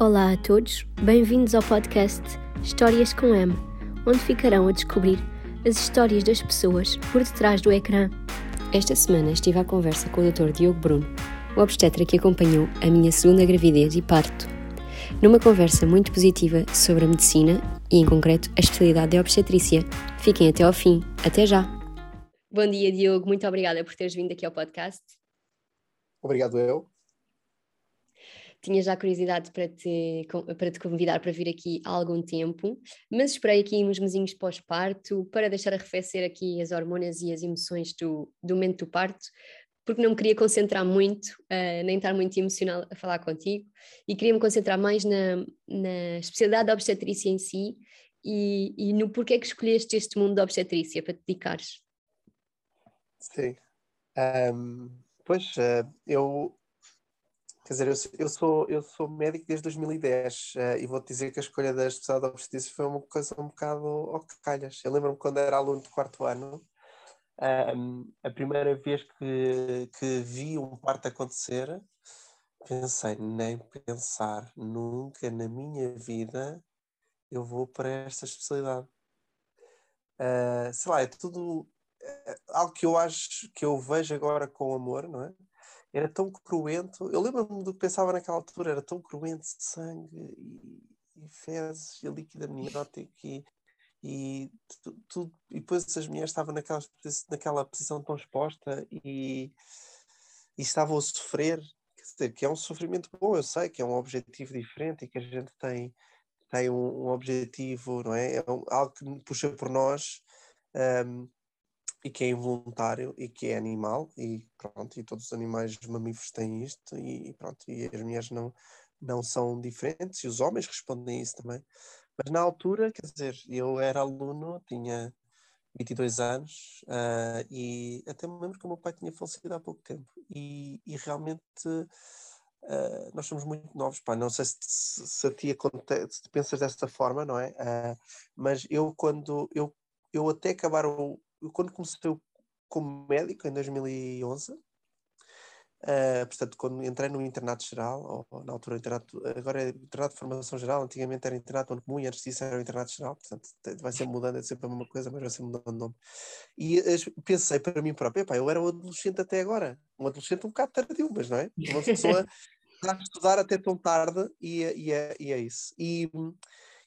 Olá a todos, bem-vindos ao podcast Histórias com M, onde ficarão a descobrir as histórias das pessoas por detrás do ecrã. Esta semana estive à conversa com o Dr. Diogo Bruno, o obstetra que acompanhou a minha segunda gravidez e parto, numa conversa muito positiva sobre a medicina e, em concreto, a especialidade de obstetrícia. Fiquem até ao fim. Até já! Bom dia, Diogo. Muito obrigada por teres vindo aqui ao podcast. Obrigado, eu tinha já curiosidade para te, para te convidar para vir aqui há algum tempo, mas esperei aqui uns mesinhos pós-parto para deixar arrefecer aqui as hormonas e as emoções do, do momento do parto, porque não me queria concentrar muito, uh, nem estar muito emocional a falar contigo, e queria me concentrar mais na, na especialidade da obstetrícia em si e, e no porquê que escolheste este mundo da obstetrícia para te dedicares. Sim. Um, pois, uh, eu Quer dizer, eu, eu, sou, eu sou médico desde 2010 uh, eh, e vou-te dizer que a escolha da especialidade de obstetrícia foi uma coisa um bocado ao calhas. Eu lembro-me quando era aluno de quarto ano, um, a primeira vez que, que vi um parto acontecer, pensei, nem pensar, nunca na minha vida eu vou para esta especialidade. Uh, sei lá, é tudo uh, algo que eu acho, que eu vejo agora com amor, não é? Era tão cruento. Eu lembro-me do que pensava naquela altura, era tão cruento sangue e, e fezes e líquido amniótico e, e, tudo, e depois as mulheres estavam naquela, naquela posição tão exposta e, e estavam a sofrer. Quer dizer, que é um sofrimento bom, eu sei que é um objetivo diferente e que a gente tem, tem um, um objetivo, não é? É um, algo que puxa por nós. Um, e que é involuntário e que é animal e pronto e todos os animais mamíferos têm isto e pronto e as mulheres não não são diferentes e os homens respondem a isso também mas na altura quer dizer eu era aluno tinha 22 anos uh, e até me lembro que o meu pai tinha falecido há pouco tempo e, e realmente uh, nós somos muito novos pá. não sei se, se, a ti acontece, se pensas dessa forma não é uh, mas eu quando eu eu até acabar o, quando comecei como médico, em 2011, uh, eh, portanto, quando entrei no internato geral, ou, na altura internato, agora é internato de formação geral, antigamente era internato comum e antes disso era o internato geral, portanto, vai ser mudando, é sempre a mesma coisa, mas vai ser mudando de nome. E uh, pensei para mim próprio, epá, eu era um adolescente até agora, um adolescente um bocado tardio, mas não é? Uma pessoa a estudar até tão tarde e, é, e, é, e é isso. E,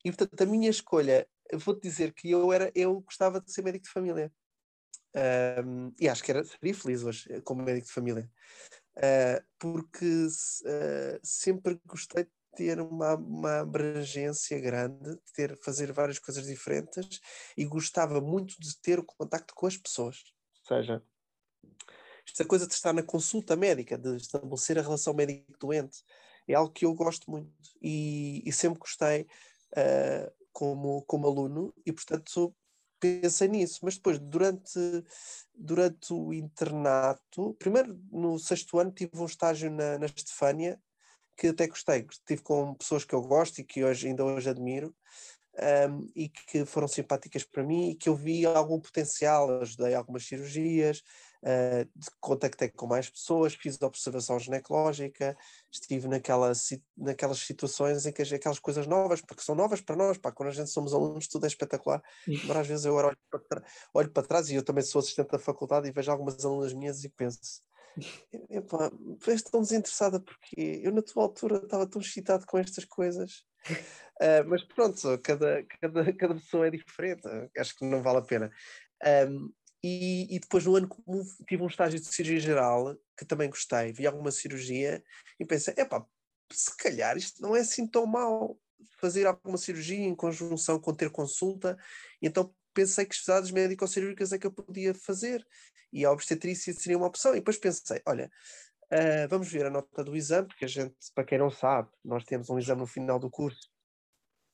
e portanto, a minha escolha, vou-te dizer que eu era, eu gostava de ser médico de família. Um, e acho que era, seria feliz hoje eh, como médico de família, uh, porque uh, sempre gostei de ter uma, uma abrangência grande, de ter, fazer várias coisas diferentes e gostava muito de ter o contacto com as pessoas. Ou seja, esta coisa de estar na consulta médica, de estabelecer a relação médico-doente, é algo que eu gosto muito e, e sempre gostei uh, como, como aluno e, portanto, pensei nisso, mas depois, durante, durante o internato, primeiro no sexto ano tive um estágio na, na Estefânia, que até gostei, estive com pessoas que eu gosto e que hoje, ainda hoje admiro, um, e que foram simpáticas para mim e que eu vi algum potencial, ajudei algumas cirurgias, uh, contactei com mais pessoas, fiz observação ginecológica, estive naquela, naquelas situações em que aquelas coisas novas, porque são novas para nós, pá, quando a gente somos alunos tudo é espetacular, mas às vezes eu olho para, olho para trás e eu também sou assistente da faculdade e vejo algumas alunas minhas e penso Epá, és tão desinteressada porque eu na tua altura estava tão excitado com estas coisas. Uh, mas pronto, cada, cada, cada pessoa é diferente, acho que não vale a pena. Um, e, e, depois no ano comum tive um estágio de cirurgia geral que também gostei, vi alguma cirurgia e pensei, epá, se calhar isto não é assim tão mal fazer alguma cirurgia em conjunção com ter consulta, e então pensei que especialidades médico-cirúrgicas é que eu podia fazer e a obstetrícia seria uma opção. E depois pensei, olha, uh, vamos ver a nota do exame, porque a gente, para quem não sabe, nós temos um exame no final do curso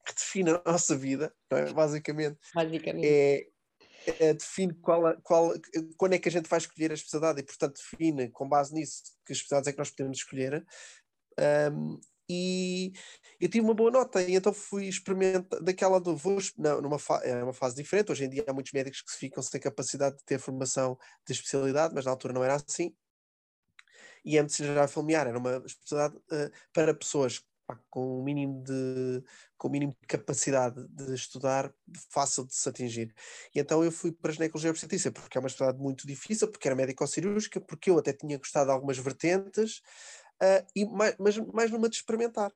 que define a nossa vida, é? basicamente. Basicamente. É, é, define qual, qual, quando é que a gente vai escolher a especialidade e, portanto, define, com base nisso, que especialidades é que nós podemos escolher. Um, e eu tive uma boa nota e então fui experimentar daquela do vou não, numa é uma fase diferente hoje em dia há muitos médicos que ficam sem capacidade de ter formação de especialidade mas na altura não era assim e a medicina geral familiar era uma especialidade uh, para pessoas com o mínimo de com o mínimo de capacidade de estudar fácil de se atingir e então eu fui para a ginecologia obstetrícia porque é uma especialidade muito difícil porque era médico-cirúrgica porque eu até tinha gostado de algumas vertentes uh, e mais, mas mais numa de experimentar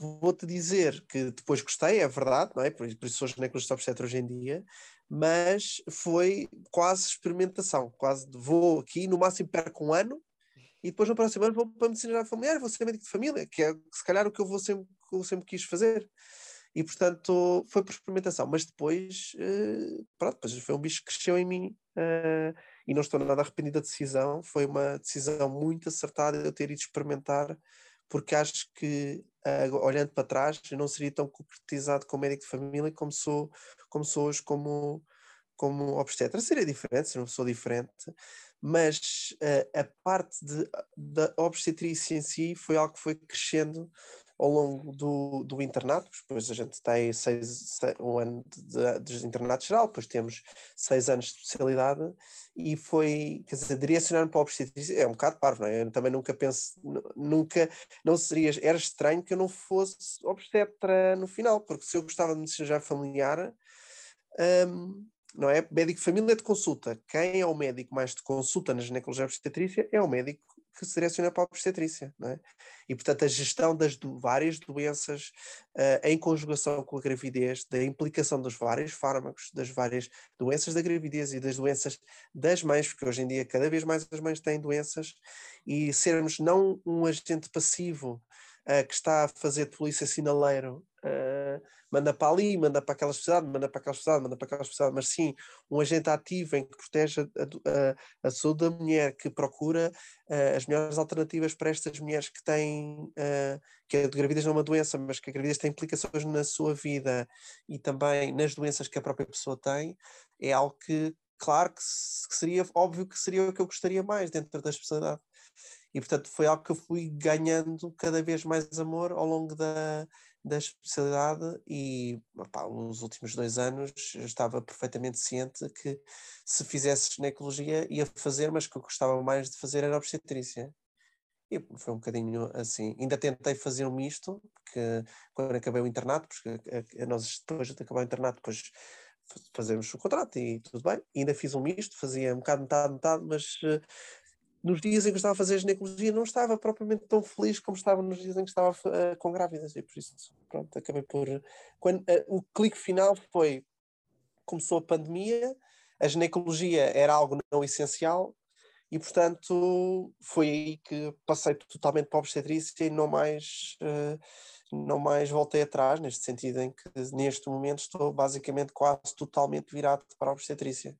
vou-te dizer que depois gostei, é verdade, não é? Por isso sou ginecologista obstetra hoje em dia, mas foi quase experimentação, quase vou aqui, no máximo perco um ano, e depois no próximo ano vou para a medicina familiar, vou ser médico de família, que é se calhar o que eu vou sempre, eu sempre quis fazer. E portanto foi por experimentação, mas depois, uh, pronto, depois foi um bicho que cresceu em mim uh, e não estou nada arrependido da decisão. Foi uma decisão muito acertada eu ter ido experimentar, porque acho que uh, olhando para trás eu não seria tão concretizado como médico de família como sou, como sou hoje como, como obstetra. Seria diferente, seria uma pessoa diferente, mas uh, a parte de, da obstetrícia em si foi algo que foi crescendo ao longo do, do internato, depois a gente tem seis, seis um ano de, de, de, internato geral, depois temos seis anos de especialidade e foi, quer dizer, direcionar-me para a obstetrícia é um bocado parvo, não é? Eu também nunca penso, nunca, não seria, era estranho que eu não fosse obstetra no final, porque se eu gostava de medicina familiar, um, não é? Médico de família de consulta. Quem é o médico mais de consulta na ginecologia obstetrícia é o médico que se direciona para a obstetrícia, não é? E, portanto, a gestão das do, várias doenças uh, em conjugação com a gravidez, da implicação dos vários fármacos, das várias doenças da gravidez e das doenças das mães, porque hoje em dia cada vez mais as mães têm doenças, e sermos não um agente passivo uh, que está a fazer de polícia sinaleiro uh, manda para ali, manda para aquela especialidade, manda para aquela especialidade, manda para aquela especialidade, mas sim um agente ativo em que protege a, a, a saúde da mulher, que procura uh, as melhores alternativas para estas mulheres que têm, uh, que a gravidez não é uma doença, mas que a gravidez tem implicações na sua vida e também nas doenças que a própria pessoa tem, é algo que, claro que, que seria óbvio que seria o que eu gostaria mais dentro da especialidade e portanto foi algo que eu fui ganhando cada vez mais amor ao longo da, da especialidade e opá, nos últimos dois anos eu estava perfeitamente ciente que se fizesse ginecologia ia fazer, mas que eu gostava mais de fazer era obstetrícia. E foi um bocadinho assim. Ainda tentei fazer um misto, porque quando acabei o internato, porque nós depois de acabar o internato, depois fazemos o contrato e tudo bem. E ainda fiz um misto, fazia um bocado metade, metade, mas nos dias em que estava a fazer ginecologia não estava propriamente tão feliz como estava nos dias em que estava uh, com grávidas e por isso pronto, acabei por quando uh, o clique final foi começou a pandemia a ginecologia era algo não essencial e portanto foi aí que passei totalmente para a obstetrícia e não mais uh, não mais voltei atrás neste sentido em que neste momento estou basicamente quase totalmente virado para a obstetrícia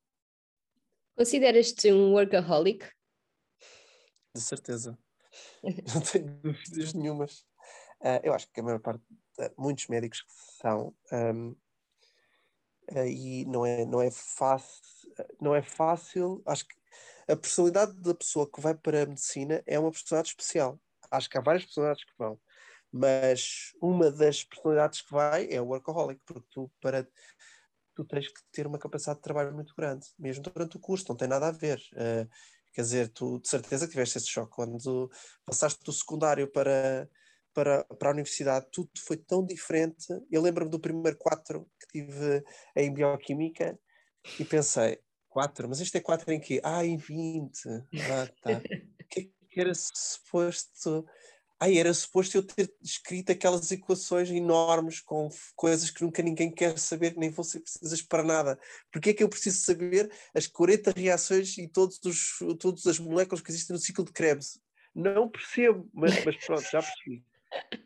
Consideras-te um workaholic? De certeza. Não tenho dúvidas nenhumas. Uh, eu acho que a maior parte, uh, muitos médicos são, um, uh, e não é, não, é fácil, não é fácil. Acho que a personalidade da pessoa que vai para a medicina é uma personalidade especial. Acho que há várias personalidades que vão, mas uma das personalidades que vai é o workaholic, porque tu, para, tu tens que ter uma capacidade de trabalho muito grande, mesmo durante o curso, não tem nada a ver. Uh, Quer dizer, tu de certeza que tiveste esse choque quando passaste do secundário para, para, para a universidade, tudo foi tão diferente. Eu lembro-me do primeiro 4 que tive em Bioquímica e pensei, 4, mas isto é 4 em quê? Ah, em 20. Ah, tá. O que, é que era suposto Ai, era suposto eu ter escrito aquelas equações enormes com coisas que nunca ninguém quer saber, nem vão ser precisas para nada. Porquê é que eu preciso saber as 40 reações e todos os, todas as moléculas que existem no ciclo de Krebs? Não percebo, mas, mas pronto, já percebi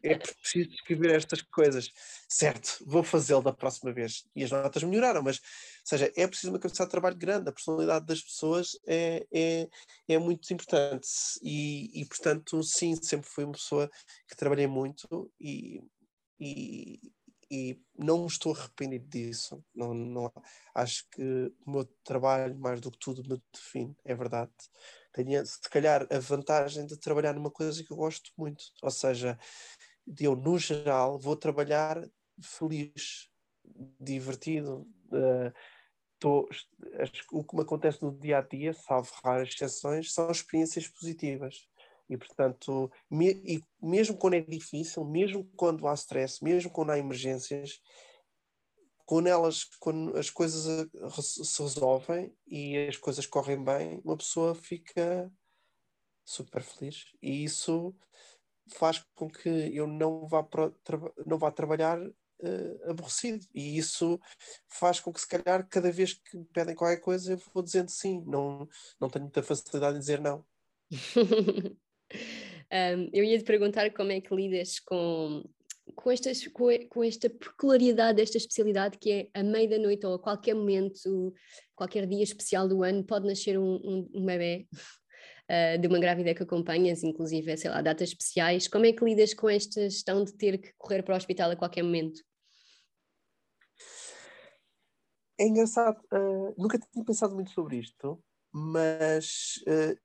é preciso escrever estas coisas. Certo, vou fazê-lo da próxima vez. E as notas melhoraram, mas, seja, é preciso uma capacidade de trabalho grande. A personalidade das pessoas é, é, é muito importante. E, e, portanto, sim, sempre fui uma pessoa que trabalhei muito e, e, e não estou arrependido disso. Não, não, acho que o meu trabalho, mais do que tudo, me define, é verdade tenha se calhar a vantagem de trabalhar numa coisa que eu gosto muito, ou seja, eu no geral vou trabalhar feliz, divertido. Uh, tô, o que me acontece no dia a dia, salvo raras exceções, são experiências positivas. E, portanto, me, e mesmo quando é difícil, mesmo quando há stress, mesmo quando há emergências, quando elas, quando as coisas eh, se resolvem e as coisas correm bem, uma pessoa fica super feliz. E isso faz com que eu não vá, não vá trabalhar uh, aborrecido. E isso faz com que, se calhar, cada vez que me pedem qualquer coisa, eu vou dizendo sim. Não, não tenho muita facilidade em dizer não. um, eu ia te perguntar como é que lidas com, com, estas, com, com, esta peculiaridade desta especialidade que é a meia da noite ou a qualquer momento, qualquer dia especial do ano, pode nascer um, um, um bebê uh, de uma grávida que acompanhas, inclusive, sei lá, datas especiais. Como é que lidas com esta gestão de ter que correr para o hospital a qualquer momento? É engraçado, uh, nunca tinha pensado muito sobre isto, mas uh,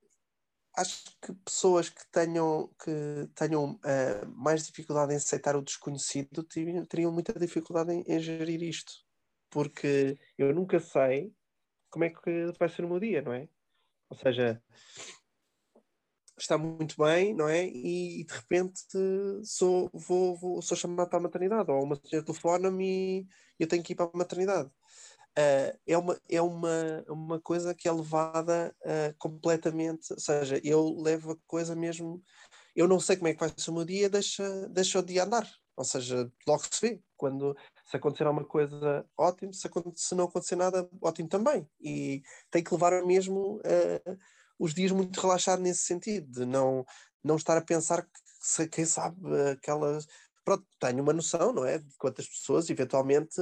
acho que pessoas que tenham, que tenham uh, mais dificuldade em aceitar o desconhecido teriam, muita dificuldade em, em, gerir isto, porque eu nunca sei como é que vai ser o meu dia, não é? Ou seja, está muito bem, não é? E, e de repente sou, vou, vou, sou chamado para a maternidade, ou uma senhora telefona-me e eu tenho que ir para a maternidade uh, é, uma, é uma, uma coisa que é levada uh, completamente, ou seja, eu levo a coisa mesmo, eu não sei como é que vai ser o meu dia, deixa, deixa o dia andar, ou seja, logo se vê, quando se acontecer alguma coisa, ótimo, se, se não acontecer nada, ótimo também, e tem que levar mesmo uh, os dias muito relaxados nesse sentido, de não, não estar a pensar que, quem sabe, aquelas pronto, tenho uma noção, não é? De quantas pessoas eventualmente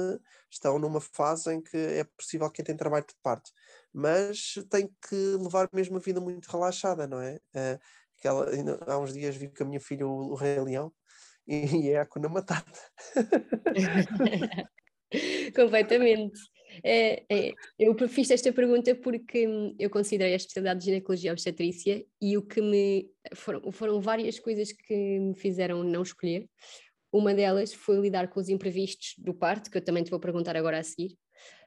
estão numa fase em que é possível quem tem trabalho de parte, mas tem que levar mesmo a vida muito relaxada, não é? Uh, aquela, há uns dias vi com a minha filha o, o Rei Leão e, é a Cuna Matata. Completamente. É, é, eu fiz esta pergunta porque eu considerei a especialidade de ginecologia obstetrícia e o que me foram, foram várias coisas que me fizeram não escolher. Uma delas foi lidar com os imprevistos do parto, que eu também te vou perguntar agora a seguir,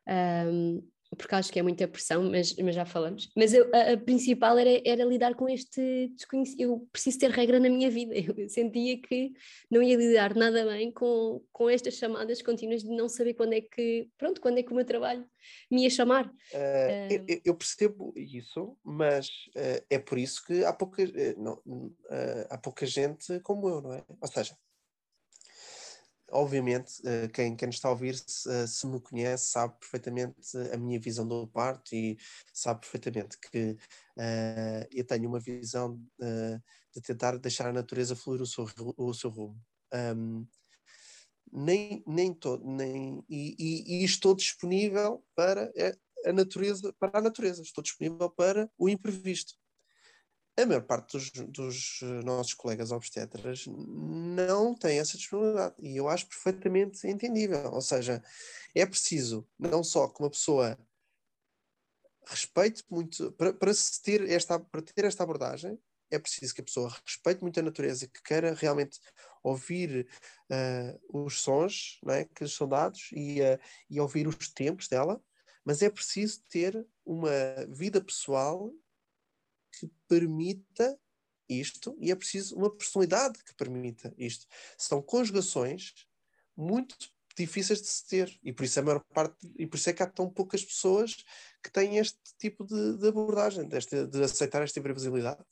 um, porque acho que é muita pressão, mas, mas já falamos. Mas eu, a, a, principal era, era lidar com este desconhecido. Eu preciso ter regra na minha vida. Eu sentia que não ia lidar nada bem com, com estas chamadas contínuas de não saber quando é que, pronto, quando é que o meu trabalho me ia chamar. Uh, eu, eu, percebo isso, mas uh, é por isso que há pouca, uh, não, há pouca gente como eu, não é? Ou seja, obviamente, uh, quem, quem está a ouvir, se, uh, se, me conhece, sabe perfeitamente a minha visão do parto e sabe perfeitamente que uh, eu tenho uma visão de tentar deixar a natureza fluir o seu, o seu rumo. Um, nem, nem todo, nem, e, e, e, estou disponível para a natureza, para a natureza, estou disponível para o imprevisto a maior parte dos, dos, eh, nossos colegas obstetras não tem essa disponibilidade e eu acho perfeitamente entendível. Ou seja, é preciso não só que uma pessoa respeite muito, para, para, ter esta, para ter esta abordagem, é preciso que a pessoa respeite muito a natureza que queira realmente ouvir uh, os sons é, que são dados e, uh, e ouvir os tempos dela, mas é preciso ter uma vida pessoal que permita isto e é preciso uma personalidade que permita isto. São conjugações muito difíceis de se ter e por isso a maior parte e por isso é que há tão poucas pessoas que têm este tipo de, de abordagem, deste, de aceitar esta imprevisibilidade.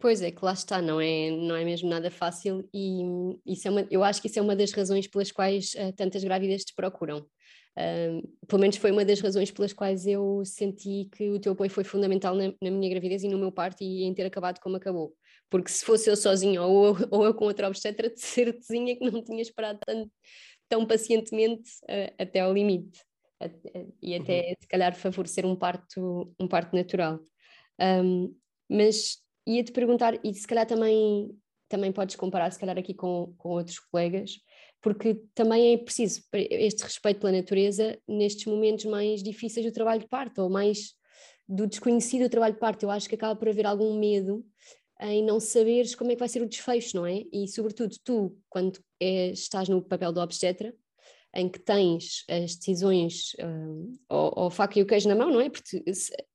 Pois é, que lá está, não é, não é mesmo nada fácil e isso é uma, eu acho que isso é uma das razões pelas quais uh, tantas grávidas te procuram. Uh, pelo menos foi uma das razões pelas quais eu senti que o teu apoio foi fundamental na, na, minha gravidez e no meu parto e em ter acabado como acabou. Porque se fosse eu sozinha ou, ou eu com outra obstetra, de certezinha que não tinha esperado tanto, tão pacientemente uh, até ao limite. e até uhum. se calhar favorecer um parto, um parto natural. Um, mas ia-te perguntar, e se calhar também, também podes comparar, se calhar aqui com, com outros colegas, porque também é preciso este respeito pela natureza nestes momentos mais difíceis do trabalho de parto, ou mais do desconhecido do trabalho de parto. Eu acho que acaba por haver algum medo em não saberes como é que vai ser o desfecho, não é? E sobretudo tu, quando é, estás no papel do obstetra, em que tens as decisões um, ao, ao faca e o queijo na mão, não é? Porque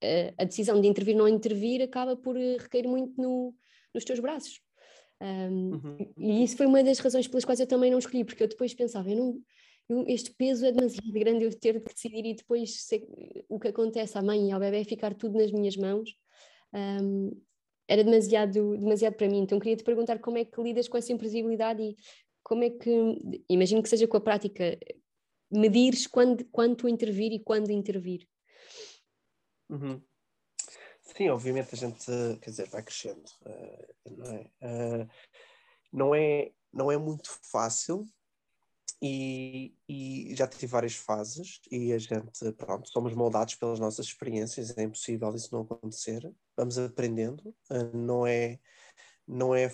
a, a decisão de intervir ou não intervir acaba por recair muito no, nos teus braços. Um, uhum. E isso foi uma das razões pelas quais eu também não escolhi, porque eu depois pensava, eu não, eu, este peso é demasiado grande eu ter de decidir e depois o que acontece à mãe e ao bebê ficar tudo nas minhas mãos. Um, era demasiado, demasiado para mim. Então queria te perguntar como é que lidas com essa imprevisibilidade e como é que, imagino que seja com a prática, medires quando, quando intervir e quando intervir. Uhum. Sim, obviamente a gente, quer dizer, vai crescendo, uh, não, é? Uh, não é? não é muito fácil e, e, já tive várias fases e a gente, pronto, somos moldados pelas nossas experiências, é impossível isso não acontecer, vamos aprendendo, uh, não é, não é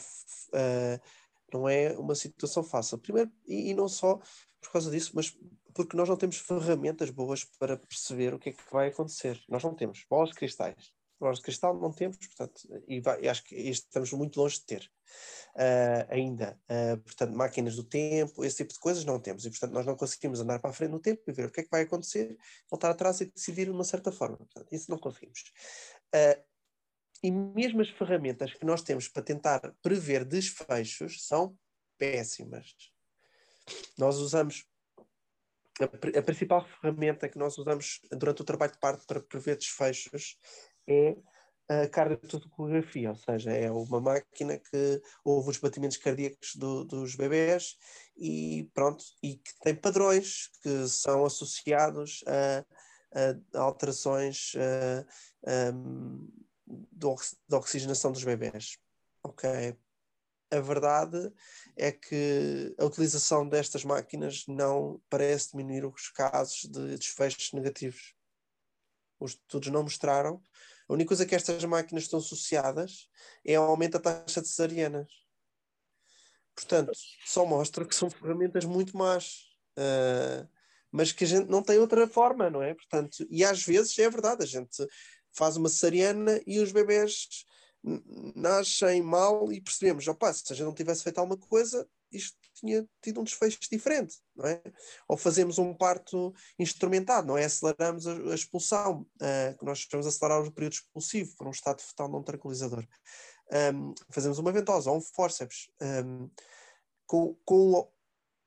não é uma situação fácil. Primeiro, e, e, não só por causa disso, mas porque nós não temos ferramentas boas para perceber o que é que vai acontecer. Nós não temos bolas cristais. Bolas de cristal não temos, portanto, e, vai, e acho que estamos muito longe de ter uh, ainda. Uh, portanto, máquinas do tempo, esse tipo de coisas não temos. E, portanto, nós não conseguimos andar para a frente no tempo e ver o que é que vai acontecer, voltar atrás e decidir de uma certa forma. Portanto, isso não conseguimos. Uh, e mesmo as ferramentas que nós temos para tentar prever desfechos são péssimas. Nós usamos a, a, principal ferramenta que nós usamos durante o trabalho de parto para prever desfechos é a cardiotocografia, ou seja, é uma máquina que ouve os batimentos cardíacos do, dos bebés e pronto, e que tem padrões que são associados a, a alterações a, da oxigenação dos bebés. Ok. A verdade é que a utilização destas máquinas não parece diminuir os casos de desfechos negativos. Os estudos não mostraram. A única coisa que estas máquinas estão associadas é ao aumento da taxa de cesarianas. Portanto, só mostra que são ferramentas muito más. Uh, mas que a gente não tem outra forma, não é? Portanto, e às vezes é verdade, a gente faz uma cesariana e os bebés nascem mal e percebemos, opa, se a gente não tivesse feito alguma coisa, isto tinha tido um desfecho diferente, não é? Ou fazemos um parto instrumentado, não é? Aceleramos a, a expulsão, uh, que nós chamamos de acelerar o período expulsivo por um estado fetal não tranquilizador. Um, fazemos uma ventosa ou um forceps um, com, com,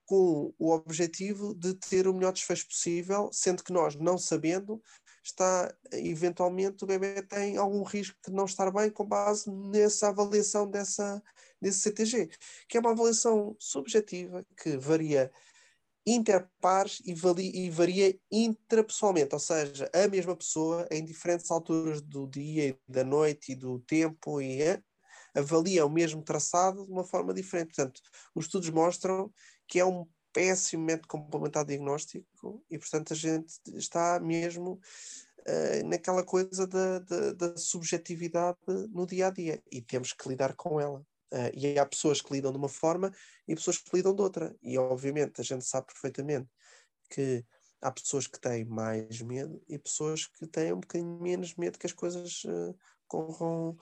com o objetivo de ter o melhor desfecho possível, sendo que nós, não sabendo, está eventualmente o bebê tem algum risco de não estar bem com base nessa avaliação dessa, desse CTG, que é uma avaliação subjetiva que varia interpares e, e varia intrapessoalmente, ou seja, a mesma pessoa em diferentes alturas do dia e da noite e do tempo e é, avalia o mesmo traçado de uma forma diferente. Portanto, os estudos mostram que é um péssimo método complementar diagnóstico e, portanto, a gente está mesmo uh, naquela coisa da, da, da, subjetividade no dia a dia e temos que lidar com ela. Uh, e há pessoas que lidam de uma forma e pessoas que lidam de outra. E, obviamente, a gente sabe perfeitamente que há pessoas que têm mais medo e pessoas que têm um bocadinho menos medo que as coisas uh, corram,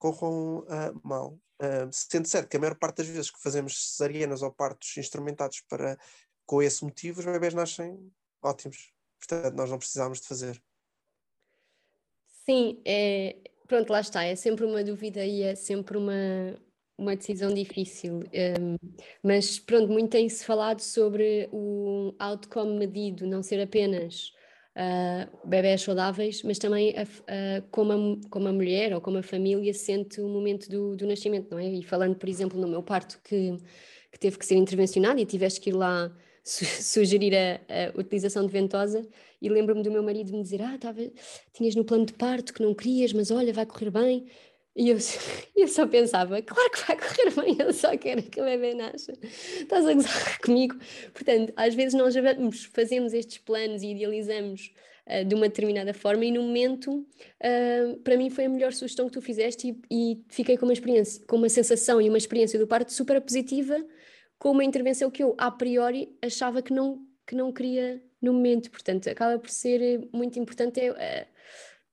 corram uh, mal. Uh, sendo certo que a maior parte das vezes que fazemos cesarianas ou partos instrumentados para, com esse motivo, os bebés nascem ótimos. Portanto, nós não precisamos de fazer. Sim, é, pronto, lá está, é sempre uma dúvida e é sempre uma, uma decisão difícil. Um, mas pronto, muito tem-se falado sobre o outcome medido, não ser apenas uh, bebés saudáveis, mas também a, a, como, a, como a mulher ou como a família sente o momento do, do nascimento, não é? E falando, por exemplo, no meu parto que, que teve que ser intervencionado e tiveste que ir lá su sugerir a, a, utilização de ventosa e lembro-me do meu marido me dizer, ah, tava, tinhas no plano de parto que não querias, mas olha, vai correr bem. E eu, eu só pensava, claro que vai correr bem, eu só quero que o bebê nasça. Estás a gozar comigo? Portanto, às vezes nós fazemos estes planos e idealizamos uh, de uma determinada forma e no momento, uh, para mim foi a melhor sugestão que tu fizeste e, e fiquei com uma experiência, com uma sensação e uma experiência do parto super positiva, com uma intervenção que eu, a priori, achava que não, que não queria no momento. Portanto, acaba por ser muito importante. É,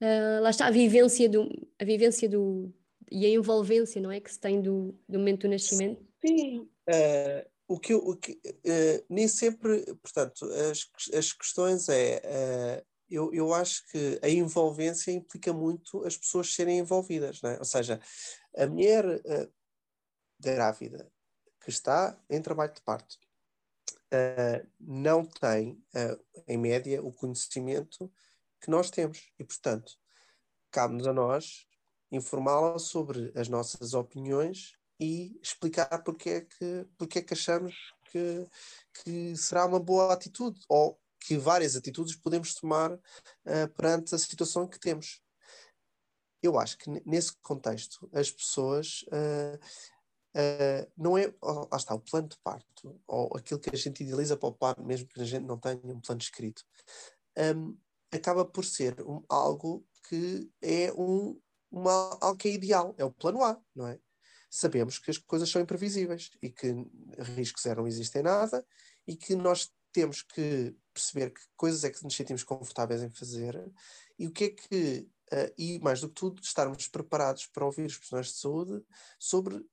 uh, lá está a vivência do, a vivência do e a envolvência, não é, que se tem do, do momento do nascimento. Sim, uh, o que, o que uh, nem sempre, portanto, as, as questões é, uh, eu, eu acho que a envolvência implica muito as pessoas serem envolvidas, não é? ou seja, a mulher uh, grávida que está em trabalho de parto não tem, em média, o conhecimento que nós temos e, portanto, cabe-nos a nós informá-la sobre as nossas opiniões e explicar porque é que, porque é que achamos que, que será uma boa atitude ou que várias atitudes podemos tomar uh, perante a situação que temos. Eu acho que nesse contexto as pessoas uh, uh, não é, oh, lá está, o plano de parto ou aquilo que a gente idealiza para o parto, mesmo que a gente não tenha um plano escrito, um, acaba por ser um, algo que é um, uma, algo que é ideal, é o plano A, não é? sabemos que as coisas são imprevisíveis e que riscos zero não existem nada e que nós temos que perceber que coisas é que nos sentimos confortáveis em fazer e o que é que, uh, e mais do que tudo, estarmos preparados para ouvir os profissionais de saúde sobre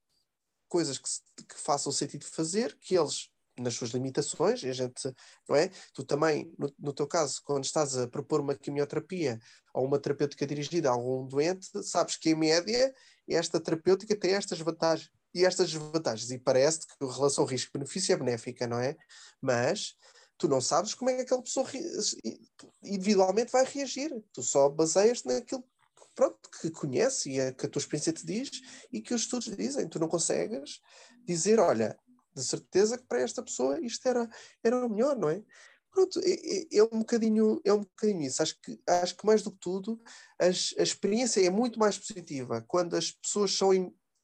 coisas que, que façam sentido fazer, que eles nas suas limitações, a gente, não é? Tu também, no, no, teu caso, quando estás a propor uma quimioterapia ou uma terapêutica dirigida a algum doente, sabes que em média esta terapêutica tem estas vantagens e estas desvantagens, e parece que a relação risco-benefício é benéfica, não é? Mas tu não sabes como é que aquela pessoa individualmente vai reagir, tu só baseias naquilo pronto, que conhece e é, que a tua experiência te diz e que os estudos dizem, tu não consegues dizer, olha, de certeza que para esta pessoa isto era, era o melhor, não é? Pronto, é, é, um bocadinho, é um bocadinho isso. Acho que, acho que mais do que tudo, as, a experiência é muito mais positiva quando as pessoas são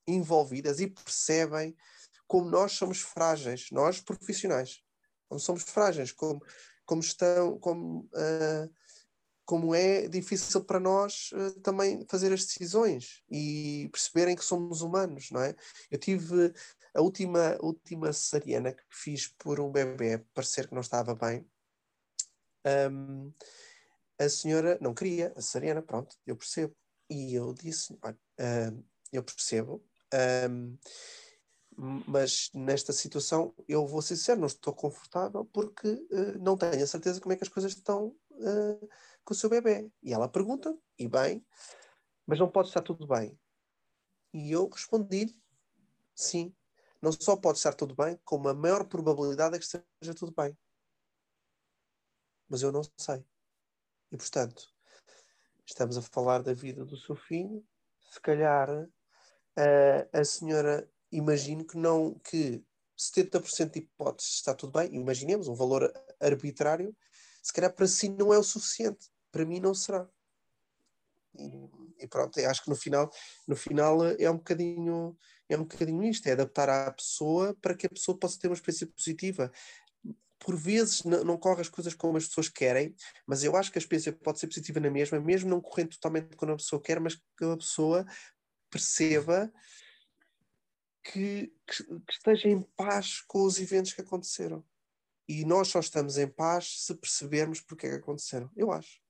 envolvidas e percebem como nós somos frágeis, nós profissionais, como somos frágeis, como, como estão, como, uh, como é difícil para nós uh, também fazer as decisões e perceberem que somos humanos, não é? Eu tive a última, última cesariana que fiz por um bebê parecer que não estava bem, um, a senhora não queria a cesariana, pronto, eu percebo. E eu disse: olha, uh, eu percebo, um, mas nesta situação eu vou ser sincero, não estou confortável porque uh, não tenho a certeza como é que as coisas estão uh, com o seu bebê. E ela pergunta, e bem, mas não pode estar tudo bem. E eu respondi-lhe: sim, não só pode estar tudo bem, como a maior probabilidade é que esteja tudo bem. Mas eu não sei. E portanto, estamos a falar da vida do seu filho. Se calhar a, a senhora imagino que não que 70% de hipóteses está tudo bem, imaginemos um valor arbitrário, se calhar para si não é o suficiente, para mim não será. E, e pronto, acho que no final, no final é um bocadinho é um bocadinho isto, é adaptar à pessoa para que a pessoa possa ter uma experiência positiva. Por vezes não, corre as coisas como as pessoas querem, mas eu acho que a experiência pode ser positiva na mesma, mesmo não correndo totalmente como a pessoa quer, mas que a pessoa perceba que, que, que esteja em paz com os eventos que aconteceram. E nós só estamos em paz se percebermos porque é que aconteceram. Eu acho.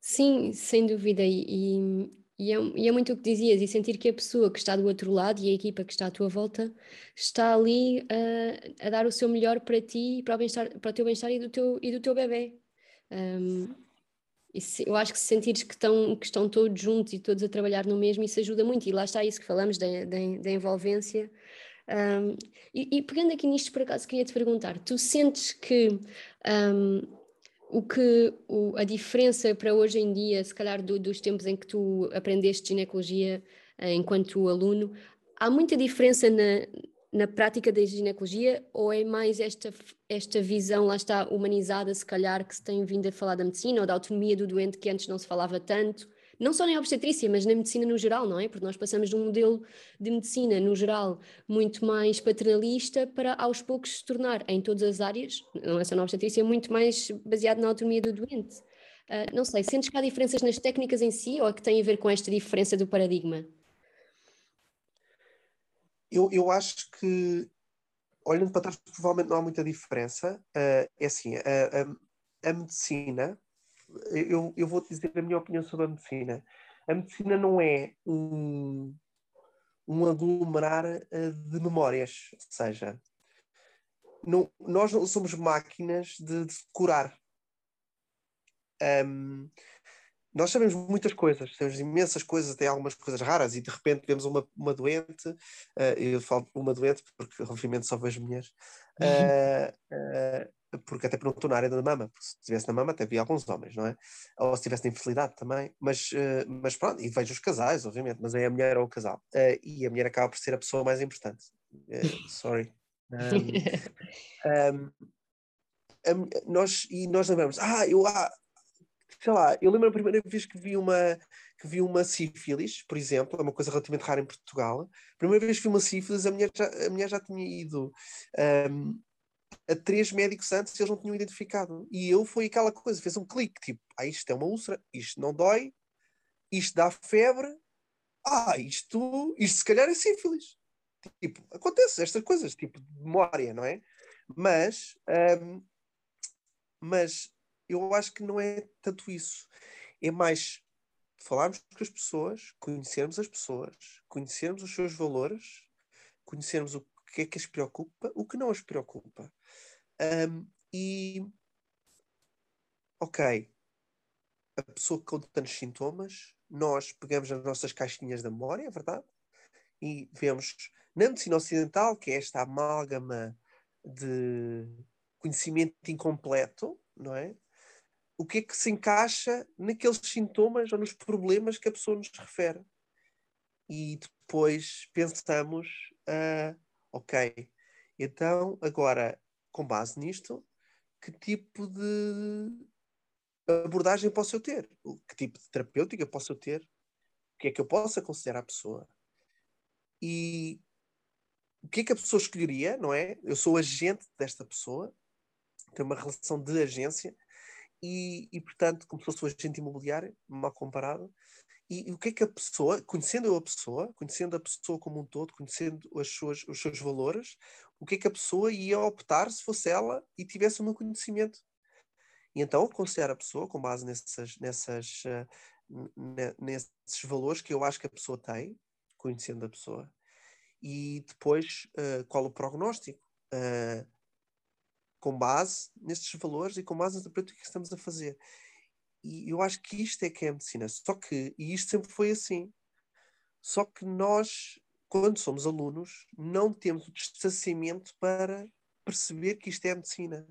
Sim, sem dúvida. E, e é, e é, muito o que dizias, e sentir que a pessoa que está do outro lado e a equipa que está à tua volta está ali uh, a dar o seu melhor para ti, para o, para o teu bem-estar e, do teu, e do teu bebê. Um, se, eu acho que se sentires que estão, que estão todos juntos e todos a trabalhar no mesmo, isso ajuda muito. E lá está isso que falamos da, da, da envolvência. Um, e, e, pegando aqui nisto, por acaso, queria te perguntar: tu sentes que um, o que o, a diferença para hoje em dia, se calhar do, dos tempos em que tu aprendeste ginecologia uh, enquanto aluno, há muita diferença na, na prática da ginecologia ou é mais esta, esta visão, lá está, humanizada, se calhar, que se tem vindo a falar da medicina ou da autonomia do doente que antes não se falava tanto? Não só na obstetrícia, mas na medicina no geral, não é? Porque nós passamos de um modelo de medicina no geral muito mais paternalista para aos poucos se tornar em todas as áreas, não é só na obstetrícia, muito mais baseado na autonomia do doente. Uh, não sei, sentes que há diferenças nas técnicas em si ou é que tem a ver com esta diferença do paradigma? Eu, eu acho que, olhando para trás, provavelmente não há muita diferença. Uh, é assim, a, a, a medicina eu, eu vou-te dizer a minha opinião sobre a medicina. A medicina não é um, um aglomerar uh, de memórias, ou seja, não, nós não somos máquinas de, de curar. Um, nós sabemos muitas coisas, sabemos imensas coisas, até algumas coisas raras, e de repente vemos uma, uma doente, uh, eu falo uma doente porque obviamente só vejo mulheres, uh, uh, porque até porque não estou na área da mama, porque se estivesse na mama até havia alguns homens, não é? Ou se estivesse na infertilidade também, mas, mas pronto, e vejo os casais, obviamente, mas é a mulher ou o casal, e a mulher acaba por ser a pessoa mais importante. sorry. Um, um, nós, e nós lembramos, ah, eu, ah, sei lá, eu lembro a primeira vez que vi uma que vi uma sífilis, por exemplo, é uma coisa relativamente rara em Portugal. A primeira vez que vi uma sífilis, a mulher já, a mulher já tinha ido um, a três médicos antes eles não tinham identificado. E eu foi aquela coisa, fez um clique, tipo, ah, isto é uma úlcera, isto não dói, isto dá febre, ah, isto, isto se calhar é sífilis. Tipo, acontece estas coisas, tipo, de memória, não é? Mas, um, mas eu acho que não é tanto isso. É mais falarmos com as pessoas, conhecermos as pessoas, conhecermos os seus valores, conhecermos o que é que as preocupa, o que não as preocupa. Um, e, ok, a pessoa com tantos sintomas, nós pegamos as nossas caixinhas da memória, é verdade? E vemos na medicina ocidental, que é esta amálgama de conhecimento incompleto, não é? o que é que se encaixa naqueles sintomas ou nos problemas que a pessoa nos refere. E depois pensamos, uh, ok, então agora, com base nisto, que tipo de abordagem posso eu ter? Que tipo de terapêutica posso eu ter? O que é que eu posso aconselhar à pessoa? E o que é que a pessoa escolheria, não é? Eu sou agente desta pessoa, tenho uma relação de agência, e, e portanto, como se fosse um agente imobiliário, mal comparado. E, e, o que é que a pessoa, conhecendo a pessoa, conhecendo a pessoa como um todo, conhecendo as suas, os seus valores, o que é que a pessoa ia optar se fosse ela e tivesse o meu conhecimento? E então aconselhar a pessoa com base nessas, nessas, uh, nesses valores que eu acho que a pessoa tem, conhecendo a pessoa. E depois, uh, qual o prognóstico? Uh, com base nestes valores e com base na terapêutica que estamos a fazer. E eu acho que isto é que é a medicina. Só que, e isto sempre foi assim, só que nós, quando somos alunos, não temos o distanciamento para perceber que isto é a medicina.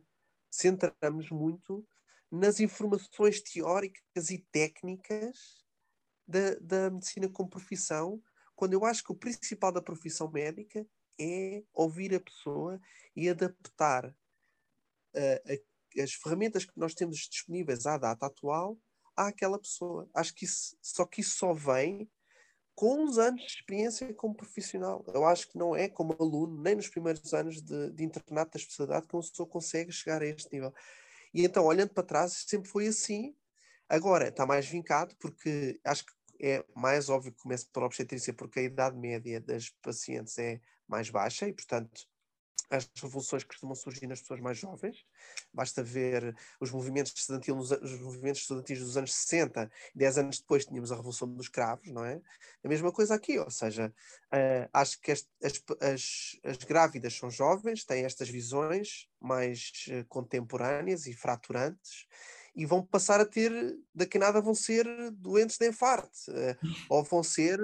Centramos muito nas informações teóricas e técnicas da, da medicina como profissão, quando eu acho que o principal da profissão médica é ouvir a pessoa e adaptar uh, as ferramentas que nós temos disponíveis à data atual àquela pessoa. Acho que isso, só que isso só vem com uns anos de experiência como profissional. Eu acho que não é como aluno, nem nos primeiros anos de, de internato da especialidade, que uma pessoa consegue chegar a este nível. E então, olhando para trás, sempre foi assim. Agora, está mais vincado, porque acho que é mais óbvio que começa pela obstetrícia, porque a idade média das pacientes é mais baixa e, portanto, as revoluções costumam surgir nas pessoas mais jovens. Basta ver os movimentos estudantis, os movimentos estudantis dos anos 60, 10 anos depois tínhamos a Revolução dos Cravos, não é? A mesma coisa aqui, ou seja, uh, acho que as, as, as, grávidas são jovens, têm estas visões mais uh, contemporâneas e fraturantes, e vão passar a ter, daqui a nada vão ser doentes de infarto, uh, ou vão ser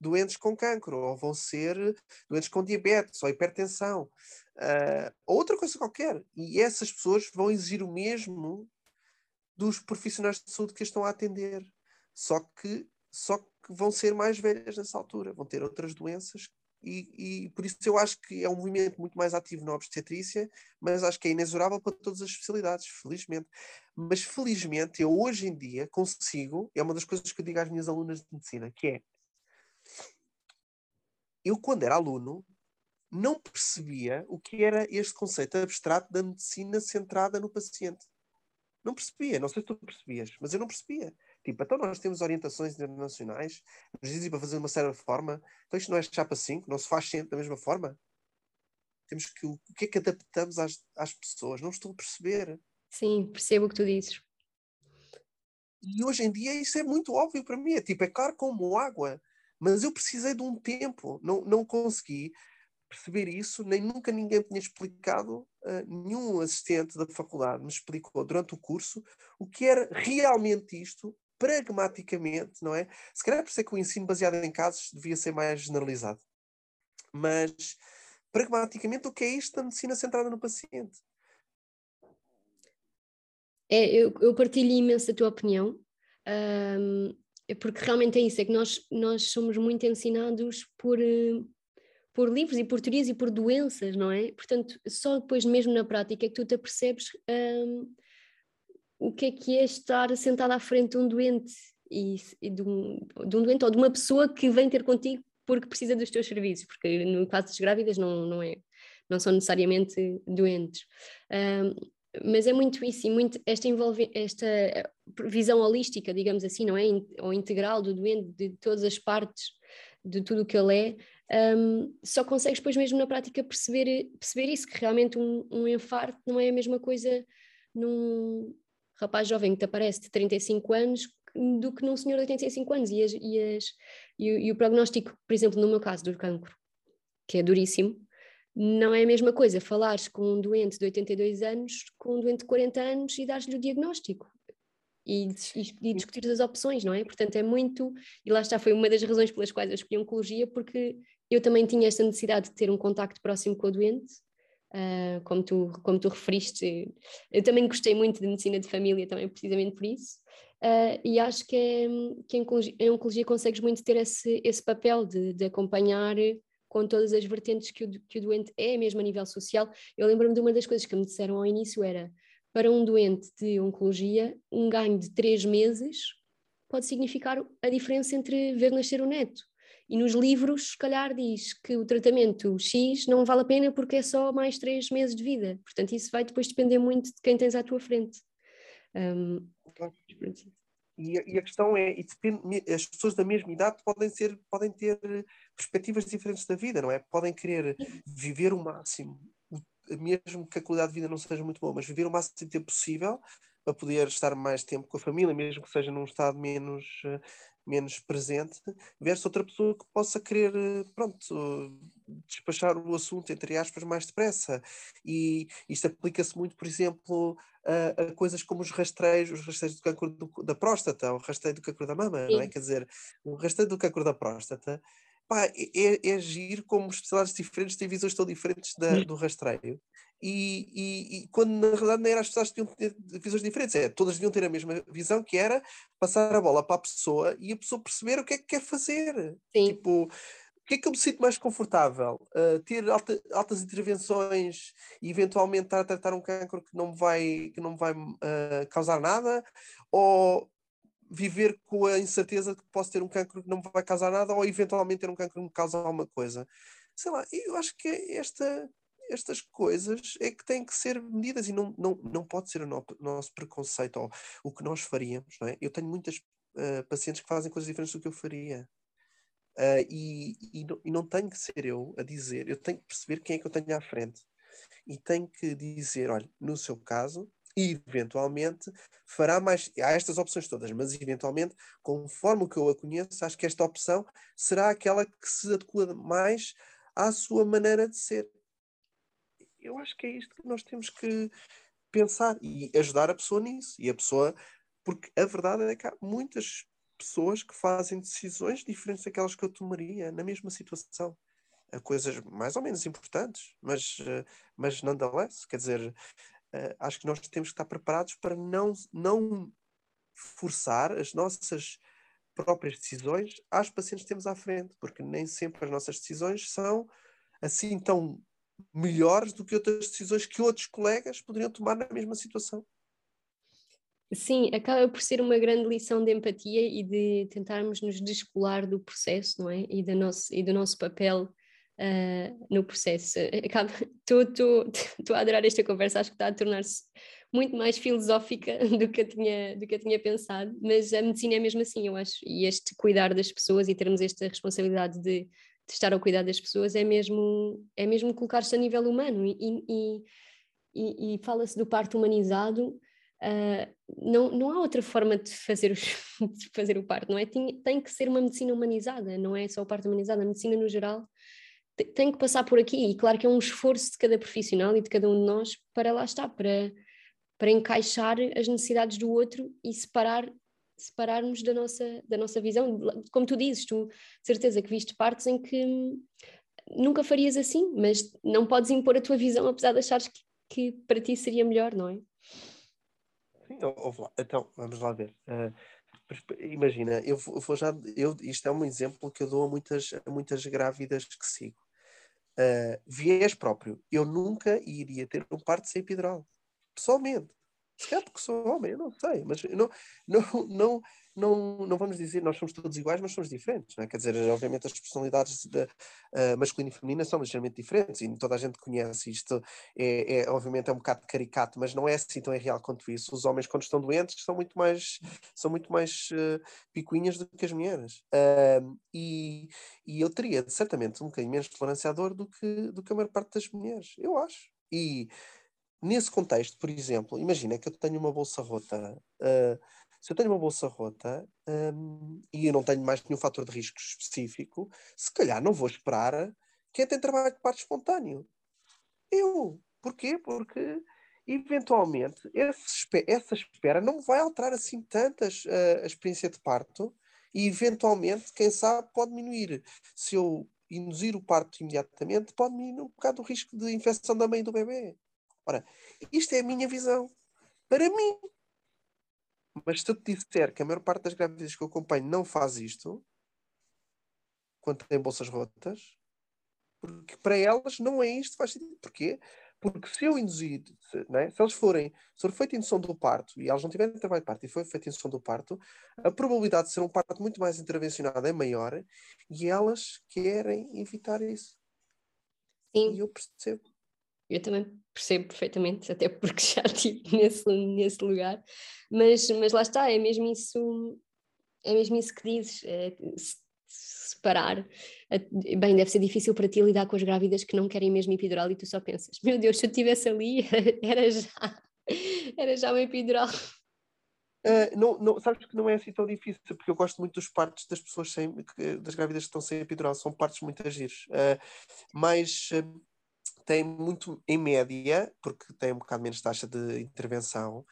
doentes com cancro, ou vão ser doentes com diabetes ou hipertensão, uh, ou outra coisa qualquer. E essas pessoas vão exigir o mesmo dos profissionais de saúde que estão a atender. Só que, só que vão ser mais velhas nessa altura, vão ter outras doenças. E, e por isso eu acho que é um movimento muito mais ativo na obstetrícia, mas acho que é inexorável para todas as especialidades, felizmente. Mas felizmente eu hoje em dia consigo, é uma das coisas que eu digo às minhas alunas de medicina, que é eu, quando era aluno, não percebia o que era este conceito abstrato da medicina centrada no paciente. Não percebia, não sei se tu percebias, mas eu não percebia. Tipo, então nós temos orientações internacionais, nos dizem para fazer de uma certa forma, então isto não é chapa 5, não se faz sempre da mesma forma. Temos que, o que é que adaptamos às, às pessoas? Não estou a perceber. Sim, percebo o que tu dizes. E hoje em dia isso é muito óbvio para mim, é tipo, é claro como água mas eu precisei de um tempo, não, não consegui perceber isso, nem nunca ninguém tinha explicado, uh, nenhum assistente da faculdade me explicou durante o curso o que era realmente isto, pragmaticamente, não é? Se calhar por ser que o ensino baseado em casos devia ser mais generalizado. Mas, pragmaticamente, o que é isto da medicina centrada no paciente? É, eu, eu partilho imenso a tua opinião, um, porque realmente é isso, é que nós, nós somos muito ensinados por, uh, por livros e por teorias e por doenças, não é? Portanto, só depois mesmo na prática é que tu te apercebes um, o que é que é estar sentado à frente de um doente e, e de, um, de, um, doente ou de uma pessoa que vem ter contigo porque precisa dos teus serviços, porque no caso das grávidas não, não, é, não são necessariamente doentes. Um, mas é muito isso e muito esta, envolve, esta visão holística, digamos assim, não é? Ou integral do doente, de todas as partes de tudo o que ele é, um, só consegues depois mesmo na prática perceber, perceber isso, que realmente um, um infarto não é a mesma coisa num rapaz jovem que te aparece de 35 anos do que num senhor de 85 anos e, as, e, as, e, o, e o prognóstico, por exemplo, no meu caso do cancro, que é duríssimo, não é a mesma coisa falares com um doente de 82 anos com um doente de 40 anos e dar-lhe o diagnóstico e, e, e discutir as opções, não é? Portanto, é muito. E lá está, foi uma das razões pelas quais eu escolhi oncologia, porque eu também tinha esta necessidade de ter um contacto próximo com o doente. Uh, como, tu, como tu referiste, eu também gostei muito de medicina de família, também precisamente por isso, uh, e acho que, é, que em, oncologia, em oncologia consegues muito ter esse, esse papel de, de acompanhar com todas as vertentes que o, que o doente é, mesmo a nível social. Eu lembro-me de uma das coisas que me disseram ao início era para um doente de oncologia, um ganho de três meses pode significar a diferença entre ver nascer o neto. E nos livros, se calhar, diz que o tratamento X não vale a pena porque é só mais três meses de vida. Portanto, isso vai depois depender muito de quem tens à tua frente. Um, e, e, a questão é, depende, as pessoas da mesma idade podem, ser, podem ter perspectivas diferentes da vida, não é? Podem querer viver o máximo mesmo que a qualidade de vida não seja muito boa, mas viver o máximo de tempo possível para poder estar mais tempo com a família, mesmo que seja num estado menos, eh, menos presente, versus outra pessoa que possa querer, eh, pronto, despachar o assunto, entre aspas, mais depressa. E isto aplica-se muito, por exemplo, a, a, coisas como os rastreios, os rastreios do cancro do, da próstata, o rastreio do cancro da mama, Sim. não é? Quer dizer, o rastreio do cancro da próstata pá, é, é, é agir como especialidades diferentes têm visões tão diferentes da, do rastreio. E, e, e, quando na realidade era as pessoas que tinham visões diferentes, é, todas deviam ter a mesma visão, que era passar a bola para a pessoa e a pessoa perceber o que é que quer fazer. Sim. Tipo, o que é que eu me sinto mais confortável? Uh, ter alta, altas intervenções e eventualmente estar a tratar um cancro que não vai, que não vai uh, causar nada? Ou viver com a incerteza de que posso ter um cancro que não me vai causar nada ou eventualmente ter um cancro que me causa alguma coisa. Sei lá, eu acho que esta, estas coisas é que têm que ser medidas e não, não, não pode ser o no, nosso preconceito ou o que nós faríamos, não é? Eu tenho muitas uh, pacientes que fazem coisas diferentes do que eu faria. Uh, e, e, não, e não tenho que ser eu a dizer, eu tenho que perceber quem é que eu tenho à frente. E tenho que dizer, olha, no seu caso, eventualmente fará mais. Há estas opções todas, mas eventualmente, conforme o que eu a conheço, acho que esta opção será aquela que se adequa mais à sua maneira de ser. Eu acho que é isto que nós temos que pensar e ajudar a pessoa nisso. E a pessoa, porque a verdade é que há muitas pessoas que fazem decisões diferentes daquelas que eu tomaria na mesma situação coisas mais ou menos importantes, mas, eh, mas nonetheless, quer dizer, uh, acho que nós temos que estar preparados para não, não forçar as nossas próprias decisões às pacientes que temos à frente, porque nem sempre as nossas decisões são assim tão melhores do que outras decisões que outros colegas poderiam tomar na mesma situação. Sim, acaba por ser uma grande lição de empatia e de tentarmos nos descolar do processo, não é? E do nosso, e do nosso papel uh, no processo. Estou a adorar esta conversa, acho que está a tornar-se muito mais filosófica do que, eu tinha, do que eu tinha pensado, mas a medicina é mesmo assim, eu acho, e este cuidar das pessoas e termos esta responsabilidade de, de estar ao cuidar das pessoas é mesmo, é mesmo colocar-se a nível humano e, e, e, e fala-se do parto humanizado, Uh, não, não há outra forma de fazer, os, de fazer o parto, não é? Tem, tem que ser uma medicina humanizada, não é só o parto humanizado, a medicina no geral tem que passar por aqui. E claro que é um esforço de cada profissional e de cada um de nós para lá estar, para, para encaixar as necessidades do outro e separar separarmos da nossa, da nossa visão. Como tu dizes, tu de certeza que viste partes em que nunca farias assim, mas não podes impor a tua visão apesar de achares que, que para ti seria melhor, não é? Sim, então, vamos lá ver. Uh, imagina, eu vou já. Eu, isto é um exemplo que eu dou a muitas, a muitas grávidas que sigo. Uh, viés próprio. Eu nunca iria ter um parto sem epidural. Pessoalmente. Calhar porque sou homem, eu não sei, mas não, não, não, não, não vamos dizer nós somos todos iguais, mas somos diferentes, não é? Quer dizer, obviamente as personalidades de, uh, masculina e feminina são ligeiramente diferentes e toda a gente conhece isto. É, é, obviamente é um bocado caricato, mas não é assim tão real quanto isso. Os homens, quando estão doentes, são muito mais, são muito mais uh, picuinhas do que as mulheres. Uh, e, e eu teria certamente um bocadinho menos toleranciador do que, do que a maior parte das mulheres, eu acho. E nesse contexto, por exemplo, imagina que eu tenho uma bolsa rota. Uh, se eu tenho uma bolsa rota um, e eu não tenho mais nenhum fator de risco específico, se calhar não vou esperar quem tem trabalho de parto espontâneo. Eu. Porquê? Porque eventualmente essa espera não vai alterar assim tantas uh, a experiência de parto e eventualmente, quem sabe, pode diminuir. Se eu induzir o parto imediatamente, pode diminuir um bocado o risco de infecção da mãe e do bebê. Ora, isto é a minha visão. Para mim, mas se eu te disser que a maior parte das grávidas que eu acompanho não faz isto, quando tem bolsas rotas, porque para elas não é isto faz sentido. Porquê? Porque se eu induzir, se, é? se eles forem, se for feita indução do parto e elas não tiverem trabalho de parto e foi feita indução do parto, a probabilidade de ser um parto muito mais intervencionado é maior e elas querem evitar isso. Sim. E eu percebo. Eu também percebo perfeitamente, até porque já estive nesse, nesse lugar, mas, mas lá está, é mesmo isso, é mesmo isso que dizes, é, separar. Bem, deve ser difícil para ti lidar com as grávidas que não querem mesmo epidural e tu só pensas, meu Deus, se eu estivesse ali, era já, era já uma epidural. Uh, não, não, sabes que não é assim tão difícil, porque eu gosto muito dos partos das pessoas sem, das grávidas que estão sem epidural, são partos muito agiros. Uh, mas uh, tem muito, em média, porque tem um bocado menos taxa de intervenção,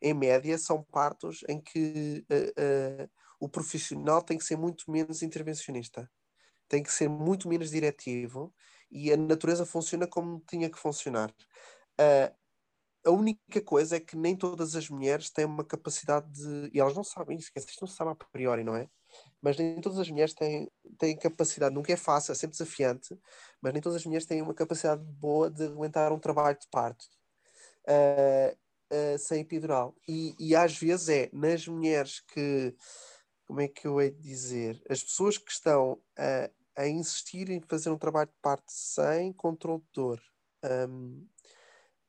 em média são partos em que uh, uh, o profissional tem que ser muito menos intervencionista, tem que ser muito menos diretivo e a natureza funciona como tinha que funcionar. Uh, a única coisa é que nem todas as mulheres têm uma capacidade de. E elas não sabem isso, isto não se sabe a priori, não é? Mas nem todas as mulheres têm, têm capacidade, nunca é fácil, é sempre desafiante, mas nem todas as mulheres têm uma capacidade boa de aguentar um trabalho de parto uh, uh, sem epidural. E, e às vezes é nas mulheres que, como é que eu hei de dizer, as pessoas que estão a, a insistir em fazer um trabalho de parto sem controle de dor. Um,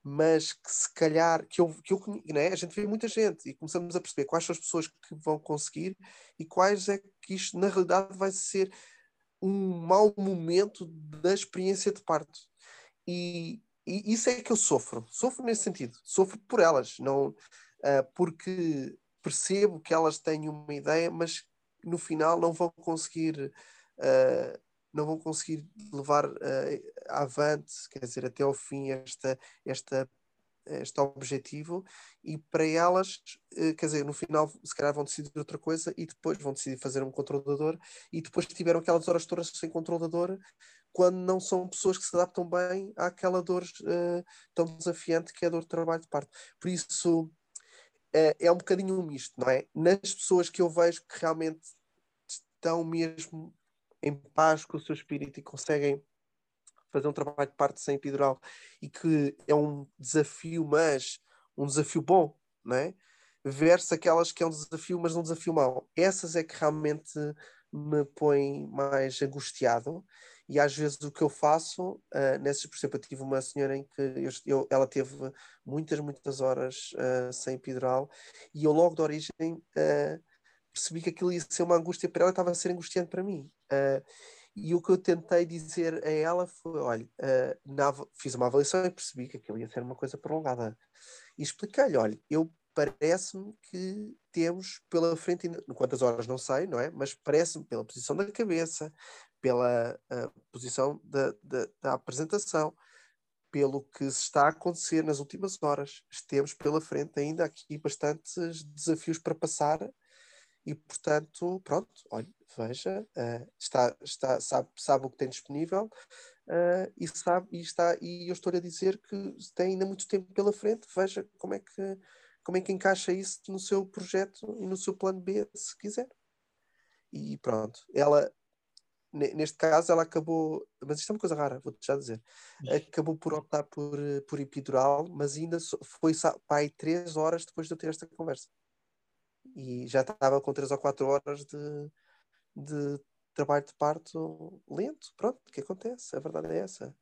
mas que se calhar, que eu, que eu né? a gente vê muita gente e começamos a perceber quais são as pessoas que vão conseguir e quais é que isto na realidade vai ser um mau momento da experiência de parto. E, e isso é que eu sofro, sofro nesse sentido, sofro por elas, não uh, porque percebo que elas têm uma ideia, mas no final não vão conseguir uh, não vão conseguir levar uh, avante, quer dizer, até ao fim esta, esta, este objetivo e para elas, uh, quer dizer, no final se calhar vão decidir outra coisa e depois vão decidir fazer um controlador e depois tiveram aquelas horas todas sem controlador quando não são pessoas que se adaptam bem àquela dor uh, tão desafiante que é a dor de trabalho de parto. Por isso é um bocadinho um misto, não é? Nas pessoas que eu vejo que realmente estão mesmo em paz com o seu espírito e conseguem fazer um trabalho de parte sem epidural e que é um desafio, mas um desafio bom, não é? Versus aquelas que é um desafio, mas um desafio mau. Essas é que realmente me põem mais angustiado e às vezes o que eu faço uh, nessas, por exemplo, eu tive uma senhora em que eu, eu, ela teve muitas, muitas horas uh, sem epidural e eu logo de origem uh, percebi que aquilo ia ser uma angústia para ela, estava a ser angustiante para mim. Uh, e o que eu tentei dizer a ela foi: olha, uh, na, fiz uma avaliação e percebi que aquilo ia ser uma coisa prolongada. E expliquei-lhe: olha, eu parece-me que temos pela frente, quantas horas não sei, não é? Mas parece-me, pela posição da cabeça, pela posição da, da, da, apresentação, pelo que se está a acontecer nas últimas horas. Temos pela frente ainda aqui bastantes desafios para passar e, portanto, pronto, olha, veja, uh, está, está, sabe, sabe o que tem disponível uh, e sabe e está e eu estou a dizer que tem ainda muito tempo pela frente. Veja como é que como é que encaixa isso no seu projeto e no seu plano B, se quiser. E pronto, ela neste caso ela acabou, mas isto é uma coisa rara, vou-te já dizer, acabou por optar por, por epidural, mas ainda foi pai três horas depois de eu ter esta conversa. E já estava com três ou quatro horas de, de trabalho de parto lento. Pronto, o que acontece? A verdade é essa.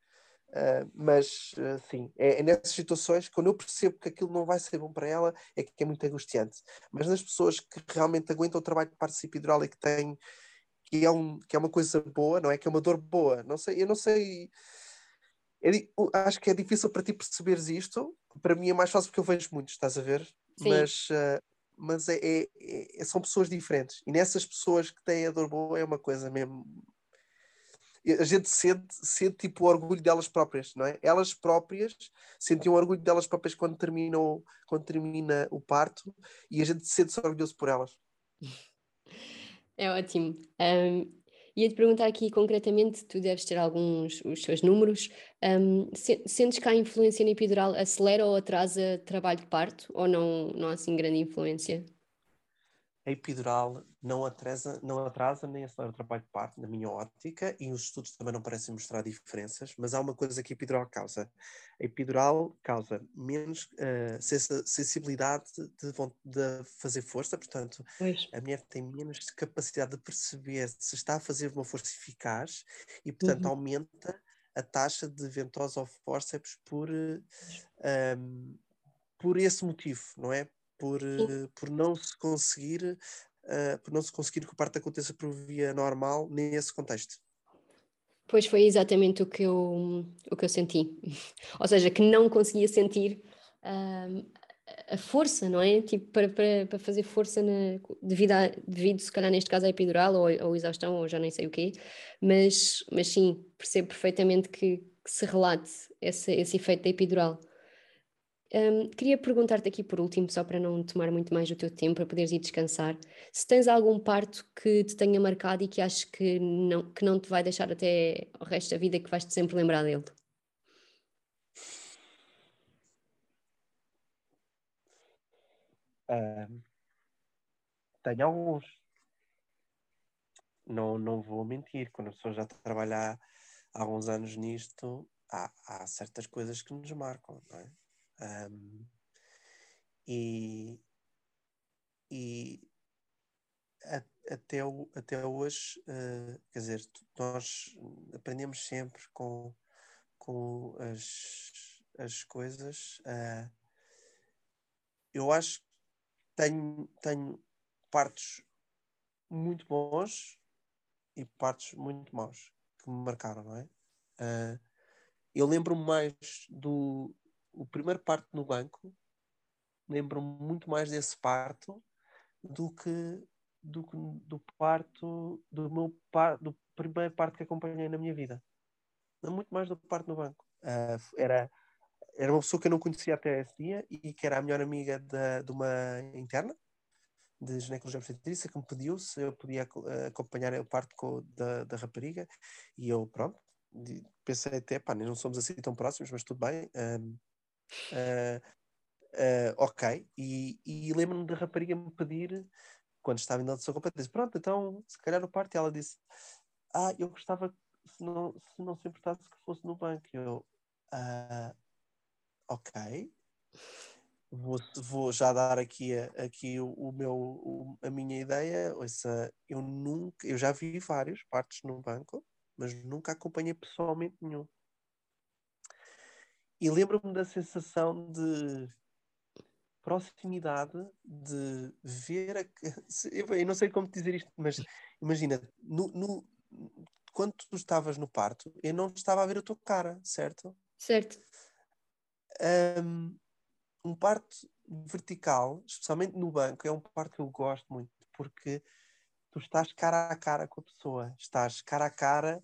Uh, mas, uh, sim, é, é, nessas situações, quando eu percebo que aquilo não vai ser bom para ela, é que é muito angustiante. Mas nas pessoas que realmente aguentam o trabalho de parto epidural e que têm, que é, um, que é uma coisa boa, não é? Que é uma dor boa. Não sei, eu não sei. É, acho que é difícil para ti perceberes isto. Para mim é mais fácil porque eu vejo muitos, estás a ver? Sim. Mas uh, mas é, é, é, são pessoas diferentes. E nessas pessoas que têm a dor boa é uma coisa mesmo. A gente sente, sente tipo o orgulho delas próprias, não é? Elas próprias sentiam orgulho delas próprias quando, terminam, quando termina o parto e a gente sente-se orgulhoso por elas. É ótimo. Um, Ia-te perguntar aqui concretamente, tu deves ter alguns os seus números, um, sentes que a influência na epidural acelera ou atrasa trabalho de parto ou não, não há assim grande influência? a epidural não atrasa, não atrasa nem acelera o trabalho de parto, na minha ótica, e os estudos também não parecem mostrar diferenças, mas há uma coisa que a epidural causa. A epidural causa menos uh, sensibilidade de, de, fazer força, portanto, pois. a mulher tem menos capacidade de perceber se está a fazer uma força eficaz e, portanto, uhum. aumenta a taxa de ventosa ao fórceps por, uh, um, por esse motivo, não é? por, uh, por não se conseguir uh, por não se conseguir que o parto aconteça por via normal nesse contexto. Pois foi exatamente o que eu, o que eu senti. Ou seja, que não conseguia sentir uh, a força, não é? Tipo, para, para, para fazer força na, devido, a, devido, se calhar, neste caso, à epidural ou, ou exaustão, ou já nem sei o quê. Mas, mas sim, percebo perfeitamente que, que se relate esse, esse efeito da epidural. Um, queria perguntar-te aqui por último, só para não tomar muito mais o teu tempo, para poderes ir descansar, se tens algum parto que te tenha marcado e que achas que não, que não te vai deixar até o resto da vida, que vais-te sempre lembrar dele. Um, tenho alguns. Não, não vou mentir, quando a pessoa já trabalha há alguns anos nisto, há, há certas coisas que nos marcam, não é? Um, e e a, até, o, até hoje, uh, quer dizer, nós aprendemos sempre com, com as, as coisas. Uh, eu acho que tenho, tenho partes muito bons e partes muito maus que me marcaram, não é? Uh, eu lembro-me mais do, o primeiro parto no banco lembro-me muito mais desse parto do que do, do parto do meu par, do primeiro parto que acompanhei na minha vida. Muito mais do parto no banco. Uh, era era uma pessoa que eu não conhecia até esse dia e que era a melhor amiga de, de uma interna de ginecologia obstetrícia que me pediu se eu podia acompanhar o parto com, da, da rapariga. E eu pronto pensei até, pá, não somos assim tão próximos, mas tudo bem. Um, Uh, ok, e, e lembro-me da rapariga me pedir, quando estava em audição completa, disse: Pronto, então se calhar o parto, e ela disse: Ah, eu gostava, se não se, não se importasse, que fosse no banco. Eu, uh, ok, vou, vou já dar aqui, aqui o, o meu, o, a minha ideia. Ouça, eu nunca, eu já vi vários partos no banco, mas nunca acompanhei pessoalmente nenhum. E lembro-me da sensação de proximidade, de ver. A... Eu não sei como dizer isto, mas imagina, no, no, quando tu estavas no parto, eu não estava a ver a tua cara, certo? Certo. Um, um parto vertical, especialmente no banco, é um parto que eu gosto muito, porque tu estás cara a cara com a pessoa, estás cara a cara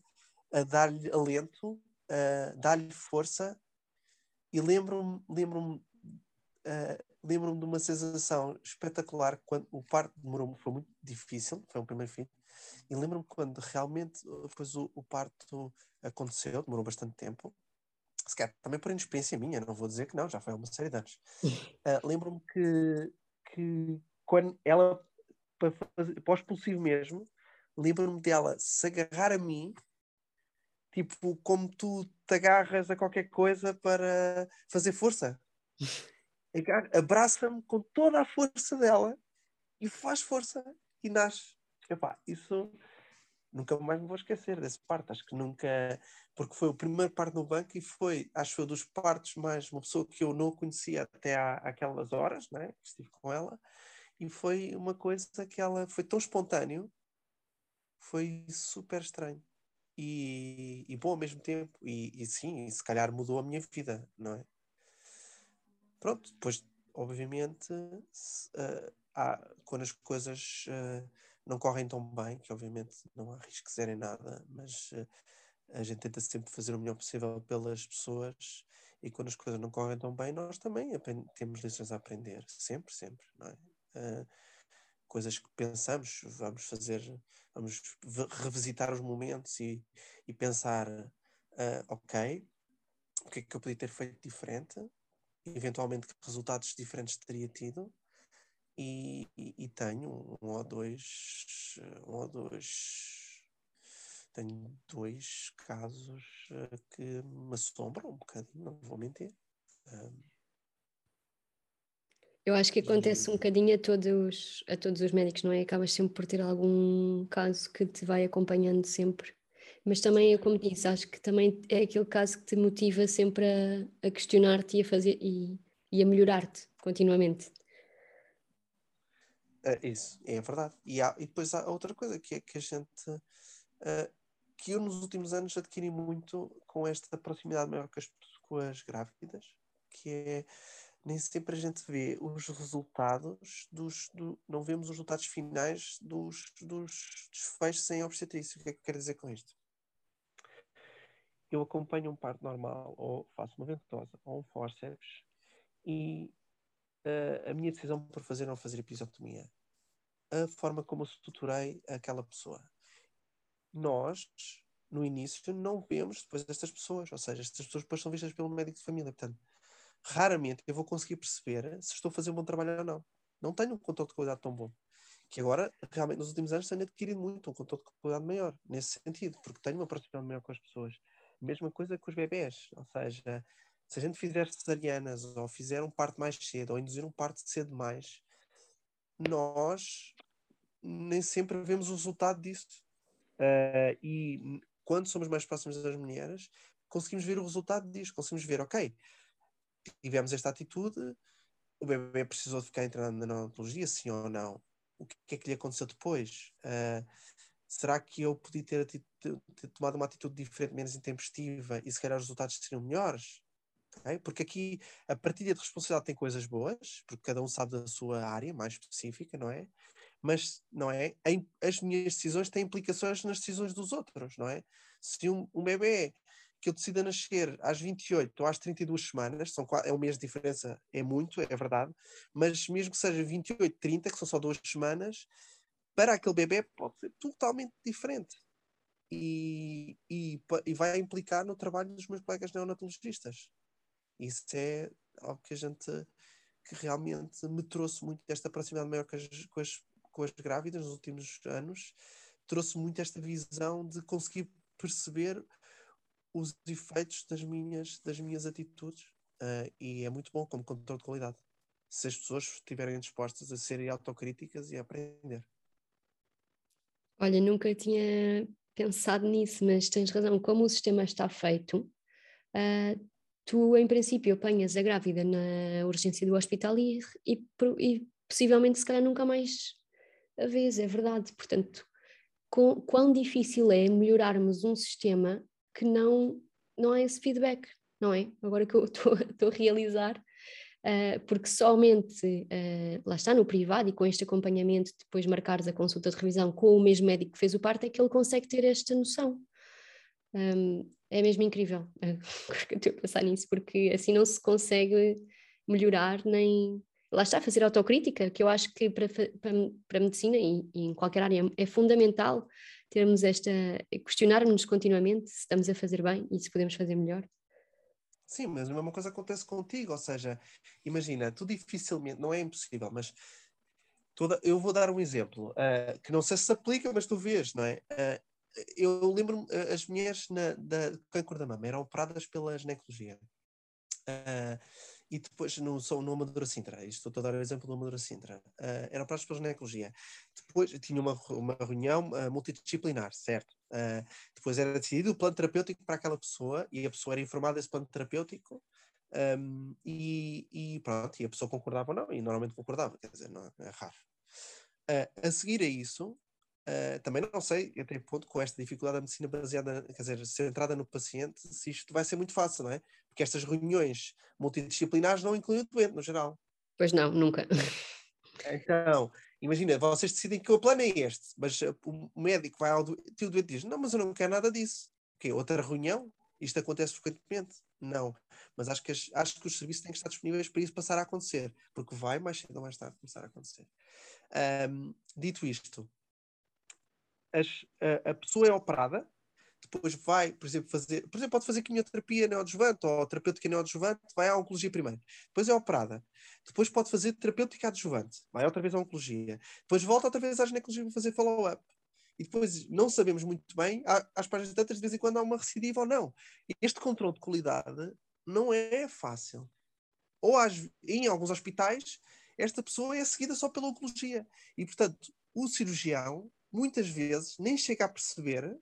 a dar-lhe alento, a dar-lhe força e lembro-me lembro-me uh, lembro-me de uma sensação espetacular quando o parto demorou foi muito difícil, foi o primeiro filho, e lembro-me quando realmente depois o, o, parto aconteceu, demorou bastante tempo, se calhar também por inexperiência minha, não vou dizer que não, já foi uma série de anos. Uh, lembro-me que, que quando ela para, para o expulsivo mesmo, lembro-me dela se agarrar a mim, tipo, como tu te agarras a qualquer coisa para fazer força. Abraça-me com toda a força dela e faz força e nasce. Epá, isso nunca mais me vou esquecer desse parte. Acho que nunca. Porque foi o primeiro parte no banco e foi, acho que foi dos partos mais. Uma pessoa que eu não conhecia até há, aquelas horas, né? Que estive com ela e foi uma coisa que ela foi tão espontâneo, foi super estranho e, e bom ao mesmo tempo. E, e sim, se calhar mudou a minha vida, não é? Pronto, depois, obviamente, se, uh, há, quando as coisas uh, não correm tão bem, que obviamente não há risco zero em nada, mas uh, a gente tenta sempre fazer o melhor possível pelas pessoas e quando as coisas não correm tão bem, nós também temos lições a aprender, sempre, sempre, não é? Coisas que pensamos, vamos fazer, vamos revisitar os momentos e, e pensar, uh, ok, o que é que eu podia ter feito diferente, eventualmente que resultados diferentes teria tido, e, e, e tenho um ou dois, um ou dois, tenho dois casos uh, que me assombram um bocadinho, não vou mentir. Eu acho que acontece um bocadinho a todos, a todos os médicos, não é? Acabas sempre por ter algum caso que te vai acompanhando sempre. Mas também, como disse, acho que também é aquele caso que te motiva sempre a, a questionar-te e a fazer e, e a melhorar-te continuamente. É isso, é verdade. E, há, e depois há outra coisa que é que a gente uh, que eu nos últimos anos adquiri muito com esta proximidade maior com as, com as grávidas, que é nem sempre a gente vê os resultados dos. Do, não vemos os resultados finais dos, dos desfechos sem obstetrícia. O que é que eu quero dizer com isto? Eu acompanho um parto normal, ou faço uma ventosa, ou um forceps, e uh, a minha decisão por fazer ou não fazer episiotomia, a forma como eu estruturei aquela pessoa. Nós, no início, não vemos depois destas pessoas, ou seja, estas pessoas depois são vistas pelo médico de família. Portanto, raramente eu vou conseguir perceber se estou a fazer um bom trabalho ou não. Não tenho um controle de qualidade tão bom. Que agora, realmente, nos últimos anos, tenho adquirido muito um controle de qualidade maior, nesse sentido, porque tenho uma proximidade maior com as pessoas. Mesma coisa com os bebés, ou seja, se a gente fizer cesarianas, ou fizer um parto mais cedo, ou induzir um parto cedo mais, nós nem sempre vemos o resultado disso. Uh, e quando somos mais próximos das mulheres, conseguimos ver o resultado disso, conseguimos ver, ok, tivemos esta atitude, o bebê precisou de ficar internado na neonatologia, sim ou não? O que é que lhe aconteceu depois? Uh, será que eu podia ter, ter, tomado uma atitude diferente, menos intempestiva, e se calhar os resultados seriam melhores? Okay? Porque aqui a partilha de responsabilidade tem coisas boas, porque cada um sabe da sua área mais específica, não é? Mas não é? As minhas decisões têm implicações nas decisões dos outros, não é? Se um, um bebê que eu decida nascer às 28 ou às 32 semanas, são, é um mês de diferença, é muito, é verdade, mas mesmo que seja 28, 30, que são só duas semanas, para aquele bebê pode ser totalmente diferente. E, e, e vai implicar no trabalho dos meus colegas neonatologistas. Isso é algo que a gente que realmente me trouxe muito esta proximidade maior com as, com as, com as grávidas nos últimos anos, trouxe muito esta visão de conseguir perceber os efeitos das minhas, das minhas atitudes uh, e é muito bom como controle de qualidade. Se as pessoas estiverem dispostas a serem autocríticas e a aprender. Olha, nunca tinha pensado nisso, mas tens razão. Como o sistema está feito, uh, tu, em princípio, apanhas a grávida na urgência do hospital e, e, e possivelmente, se calhar, nunca mais a vês, é verdade. Portanto, com, quão difícil é melhorarmos um sistema que não, não há esse feedback, não é? Agora que eu estou a realizar, uh, porque somente uh, lá está no privado e com este acompanhamento, depois marcares a consulta de revisão com o mesmo médico que fez o parto, é que ele consegue ter esta noção. Um, é mesmo incrível eu estou a pensar nisso, porque assim não se consegue melhorar nem. Lá está, fazer autocrítica, que eu acho que para, para, para a medicina e, e em qualquer área é fundamental termos esta. questionarmos continuamente se estamos a fazer bem e se podemos fazer melhor. Sim, mas a mesma coisa acontece contigo, ou seja, imagina, tu dificilmente, não é impossível, mas toda, eu vou dar um exemplo, uh, que não sei se se aplica, mas tu vês, não é? Uh, eu lembro-me, uh, as mulheres na, da câncer da mama eram operadas pela ginecologia. E depois no, no Amadora Sintra, estou a dar o exemplo do Amadora Sintra, eram operadas pela ginecologia. Depois tinha uma, uma reunião multidisciplinar, certo? Uh, depois era decidido o plano terapêutico para aquela pessoa e a pessoa era informada desse plano terapêutico um, e, e, pronto, e a pessoa concordava ou não, e normalmente concordava, quer dizer, não, é raro. Uh, a seguir a isso, uh, também não sei até que ponto, com esta dificuldade da medicina baseada, quer dizer, centrada no paciente, se isto vai ser muito fácil, não é? Porque estas reuniões multidisciplinares não incluem o doente, no geral. Pois não, nunca. Então, imagina, vocês decidem que o plano é este, mas eh, o médico vai ao doente, o doente diz, não, mas eu não quero nada disso. Que outra reunião? Isto acontece frequentemente? Não. Mas acho que, as, acho que os serviços têm que estar disponíveis para isso passar a acontecer, porque vai mais cedo ou mais tarde começar a acontecer. Um, dito isto, as, a, a pessoa é operada, depois vai, por exemplo, fazer, por exemplo, pode fazer quimioterapia neoadjuvante ou terapêutica neoadjuvante, vai à oncologia primeiro. Depois é operada. Depois pode fazer terapêutica adjuvante, vai outra vez à oncologia. Depois volta outra vez à ginecologia para fazer follow-up. E depois não sabemos muito bem, às páginas tantas de vez em quando há uma recidiva ou não. Este controle de qualidade não é fácil. Ou às, em alguns hospitais, esta pessoa é seguida só pela oncologia. E, portanto, o cirurgião, muitas vezes, nem chega a perceber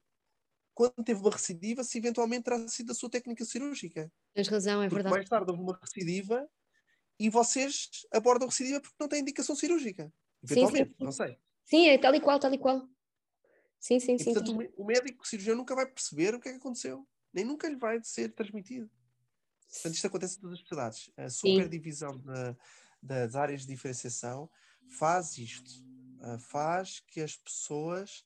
quando teve uma recidiva, se eventualmente terá sido a sua técnica cirúrgica. Tens razão, é porque verdade. Mais tarde houve uma recidiva e vocês abordam a recidiva porque não têm indicação cirúrgica. Eventualmente, sim, sim. não sei. Sim, é tal e qual, tal e qual. Sim, sim, e, sim. Portanto, sim. o médico o cirurgião nunca vai perceber o que é que aconteceu. Nem nunca lhe vai ser transmitido. Portanto, isto acontece em todas as especialidades. A superdivisão das áreas de diferenciação faz isto. Uh, faz que as pessoas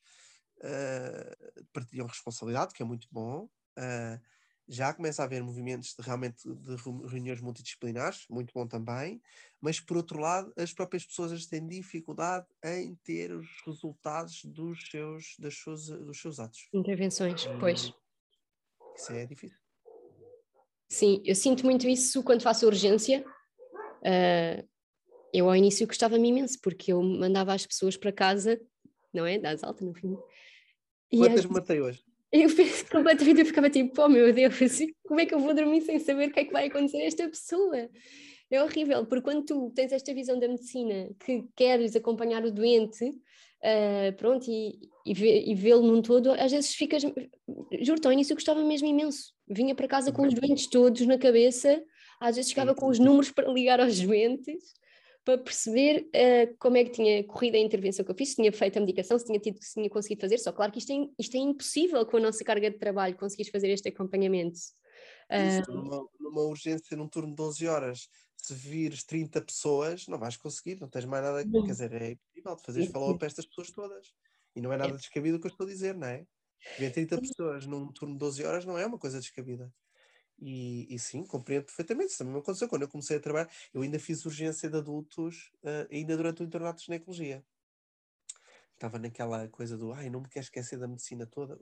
uh, partilham responsabilidade, que é muito bom. Uh, já começa a haver movimentos de, realmente de reuniões multidisciplinares, muito bom também, mas por outro lado, as próprias pessoas têm dificuldade em ter os resultados dos seus, das suas, dos seus atos. Intervenções, pois. Isso é difícil. Sim, eu sinto muito isso quando faço urgência. Uh, eu ao início gostava-me imenso, porque eu mandava as pessoas para casa, não é? Das alta no fim. Quantas matei hoje? Eu completamente eu ficava tipo, oh meu Deus, como é que eu vou dormir sem saber o que é que vai acontecer a esta pessoa? É horrível, porque quando tu tens esta visão da medicina que queres acompanhar o doente, uh, pronto, e, e, vê-lo num todo, às vezes ficas. Juro-te, ao início eu gostava mesmo imenso. Vinha para casa com os doentes todos na cabeça, às vezes chegava com os números para ligar aos doentes para perceber uh, como é que tinha corrido a intervenção que eu fiz, se tinha feito a medicação, se tinha, tido, se tinha conseguido fazer. Só claro que isto é, isto é impossível com a nossa carga de trabalho conseguires fazer este acompanhamento. Isso, uh, numa, numa, urgência, num turno de 12 horas, se vires 30 pessoas, não vais conseguir, não tens mais nada, não. quer dizer, é impossível de fazeres follow para estas pessoas todas. E não é nada é. descabido o que eu estou a dizer, não é? Ver 30 pessoas num turno de 12 horas não é uma coisa descabida. E, e, sim, compreendo perfeitamente. Isso também me aconteceu quando eu comecei a trabalhar. Eu ainda fiz urgência de adultos, uh, ainda durante o internato de ginecologia. Estava naquela coisa do, ai, não me quer esquecer da medicina toda.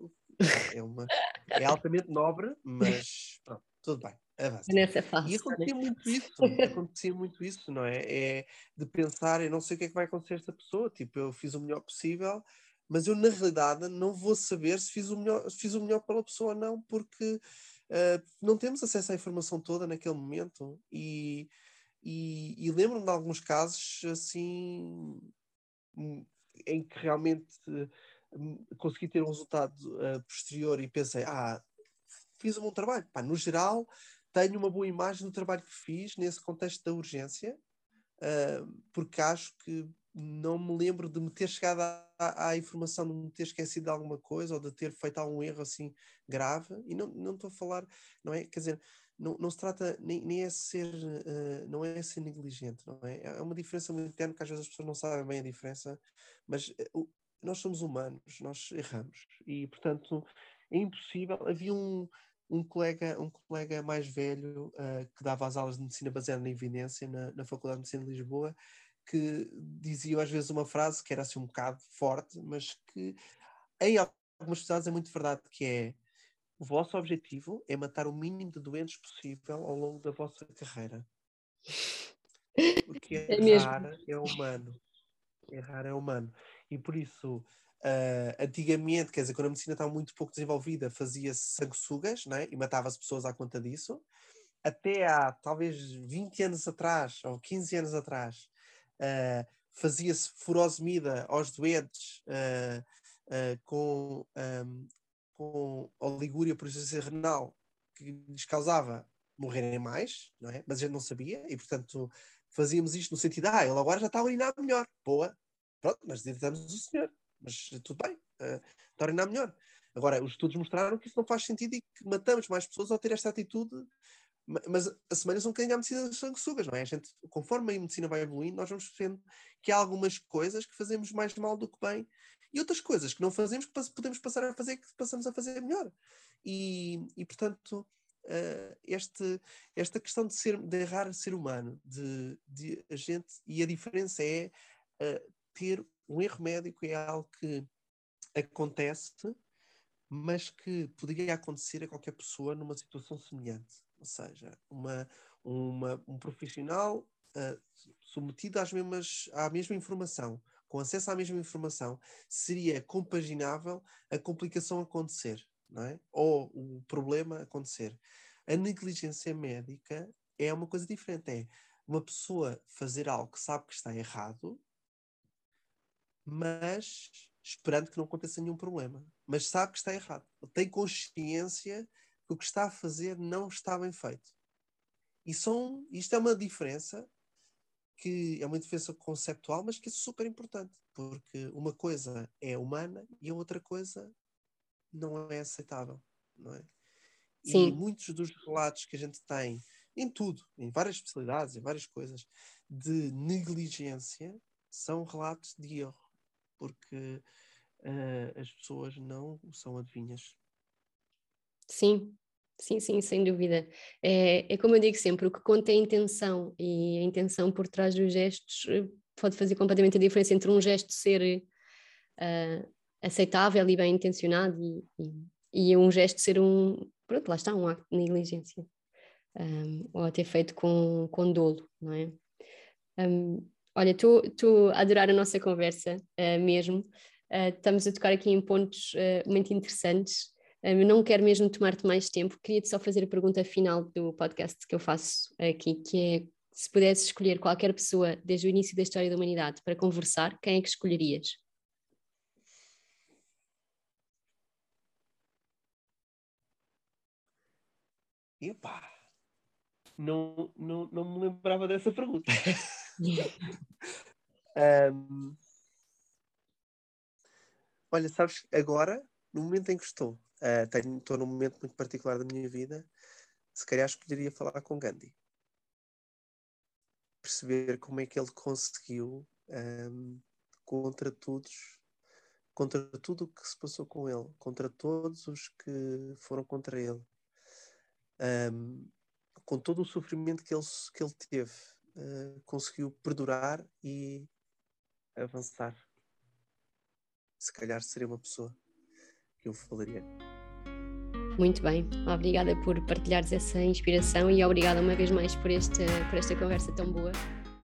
É, uma, é altamente nobre, mas pronto, tudo bem. Avança. Nessa fase. E acontecia muito isso, acontecia muito isso, não é? É de pensar, eu não sei o que é que vai acontecer a esta pessoa, tipo, eu fiz o melhor possível, mas eu na realidade não vou saber se fiz o melhor, se fiz o melhor pela pessoa ou não, porque uh, não temos acesso à informação toda naquele momento e, e, e lembro-me de alguns casos assim hum, em que realmente uh, consegui ter um resultado uh, posterior e pensei, ah, fiz um bom trabalho. Pá, no geral, tenho uma boa imagem do trabalho que fiz nesse contexto da urgência, porque acho que não me lembro de me ter chegado à, à, informação, de me ter esquecido de alguma coisa ou de ter feito algum erro assim grave. E não, não estou a falar, não é? Quer dizer, não, não se trata, nem, nem é ser, uh, não é ser negligente, não é? É uma diferença muito interna que às vezes as pessoas não sabem bem a diferença, mas uh, nós somos humanos, nós erramos e, portanto, é impossível. Havia um, um colega, um colega mais velho uh, que dava as aulas de medicina baseada na evidência na, na Faculdade de Medicina de Lisboa, que dizia às vezes uma frase que era assim um bocado forte, mas que em algumas sociedades é muito verdade, que é o vosso objetivo é matar o mínimo de doentes possível ao longo da vossa carreira. Porque é errar mesmo. é humano. Errar é humano. E por isso Uh, antigamente, quer dizer, quando a medicina estava muito pouco desenvolvida, fazia-se sanguessugas né? e matava-se pessoas à conta disso. Até há talvez 20 anos atrás, ou 15 anos atrás, uh, fazia-se furosemida aos doentes uh, com, um, com oligúria por insuficiência renal, que lhes causava morrerem mais, não é? mas a gente não sabia, e portanto fazíamos isto no sentido, ah, ele agora já está a urinar melhor, boa, pronto, mas tentamos o senhor mas tudo bem, uh, torna melhor. Agora, os estudos mostraram que isso não faz sentido e que matamos mais pessoas ao ter esta atitude, mas a semana são um bocadinho a medicina das sanguessugas, não é? A gente, conforme a medicina vai evoluindo, nós vamos percebendo que há algumas coisas que fazemos mais mal do que bem e outras coisas que não fazemos que podemos passar a fazer que passamos a fazer melhor. E, e portanto, uh, este, esta questão de, ser, de errar ser humano, de, de a gente, e a diferença é uh, ter um erro médico é algo que acontece, mas que poderia acontecer a qualquer pessoa numa situação semelhante. Ou seja, uma, uma, um profissional uh, submetido às mesmas, à mesma informação, com acesso à mesma informação, seria compaginável a complicação acontecer, não é? ou o problema acontecer. A negligência médica é uma coisa diferente. É uma pessoa fazer algo que sabe que está errado mas esperando que não aconteça nenhum problema. Mas sabe que está errado. Tem consciência que o que está a fazer não está bem feito. E são, isto é uma diferença que é uma diferença conceptual, mas que é super importante, porque uma coisa é humana e a outra coisa não é aceitável, não é? Sim. E muitos dos relatos que a gente tem em tudo, em várias especialidades, em várias coisas, de negligência, são relatos de erro porque uh, as pessoas não são adivinhas. Sim, sim, sim, sem dúvida. É, é como eu digo sempre, o que conta é a intenção, e a intenção por trás dos gestos eh, pode fazer completamente a diferença entre um gesto ser uh, aceitável e bem intencionado e, e, e, um gesto ser um, pronto, lá está, um acto de negligência. Um, ou até feito com, com dolo, não é? Um, Olha, estou a adorar a nossa conversa uh, mesmo. Uh, estamos a tocar aqui em pontos muito interessantes. Eu não quero mesmo tomar-te mais tempo. Queria-te só fazer a pergunta final do podcast que eu faço aqui, que é se pudesses escolher qualquer pessoa desde o início da história da humanidade para conversar, quem é que escolherias? Epá, não, não, não me lembrava dessa pergunta. um, olha, sabes, agora, no momento em que estou, estou num momento muito particular da minha vida, se calhar escolheria falar com Gandhi. Perceber como é que ele conseguiu, um, contra todos, contra tudo o que se passou com ele, contra todos os que foram contra ele, um, com todo o sofrimento que ele, que ele teve, uh, conseguiu perdurar e avançar. Se calhar seria uma pessoa que eu falaria. Muito bem, obrigada por partilhares essa inspiração e obrigada uma vez mais por esta, por esta conversa tão boa.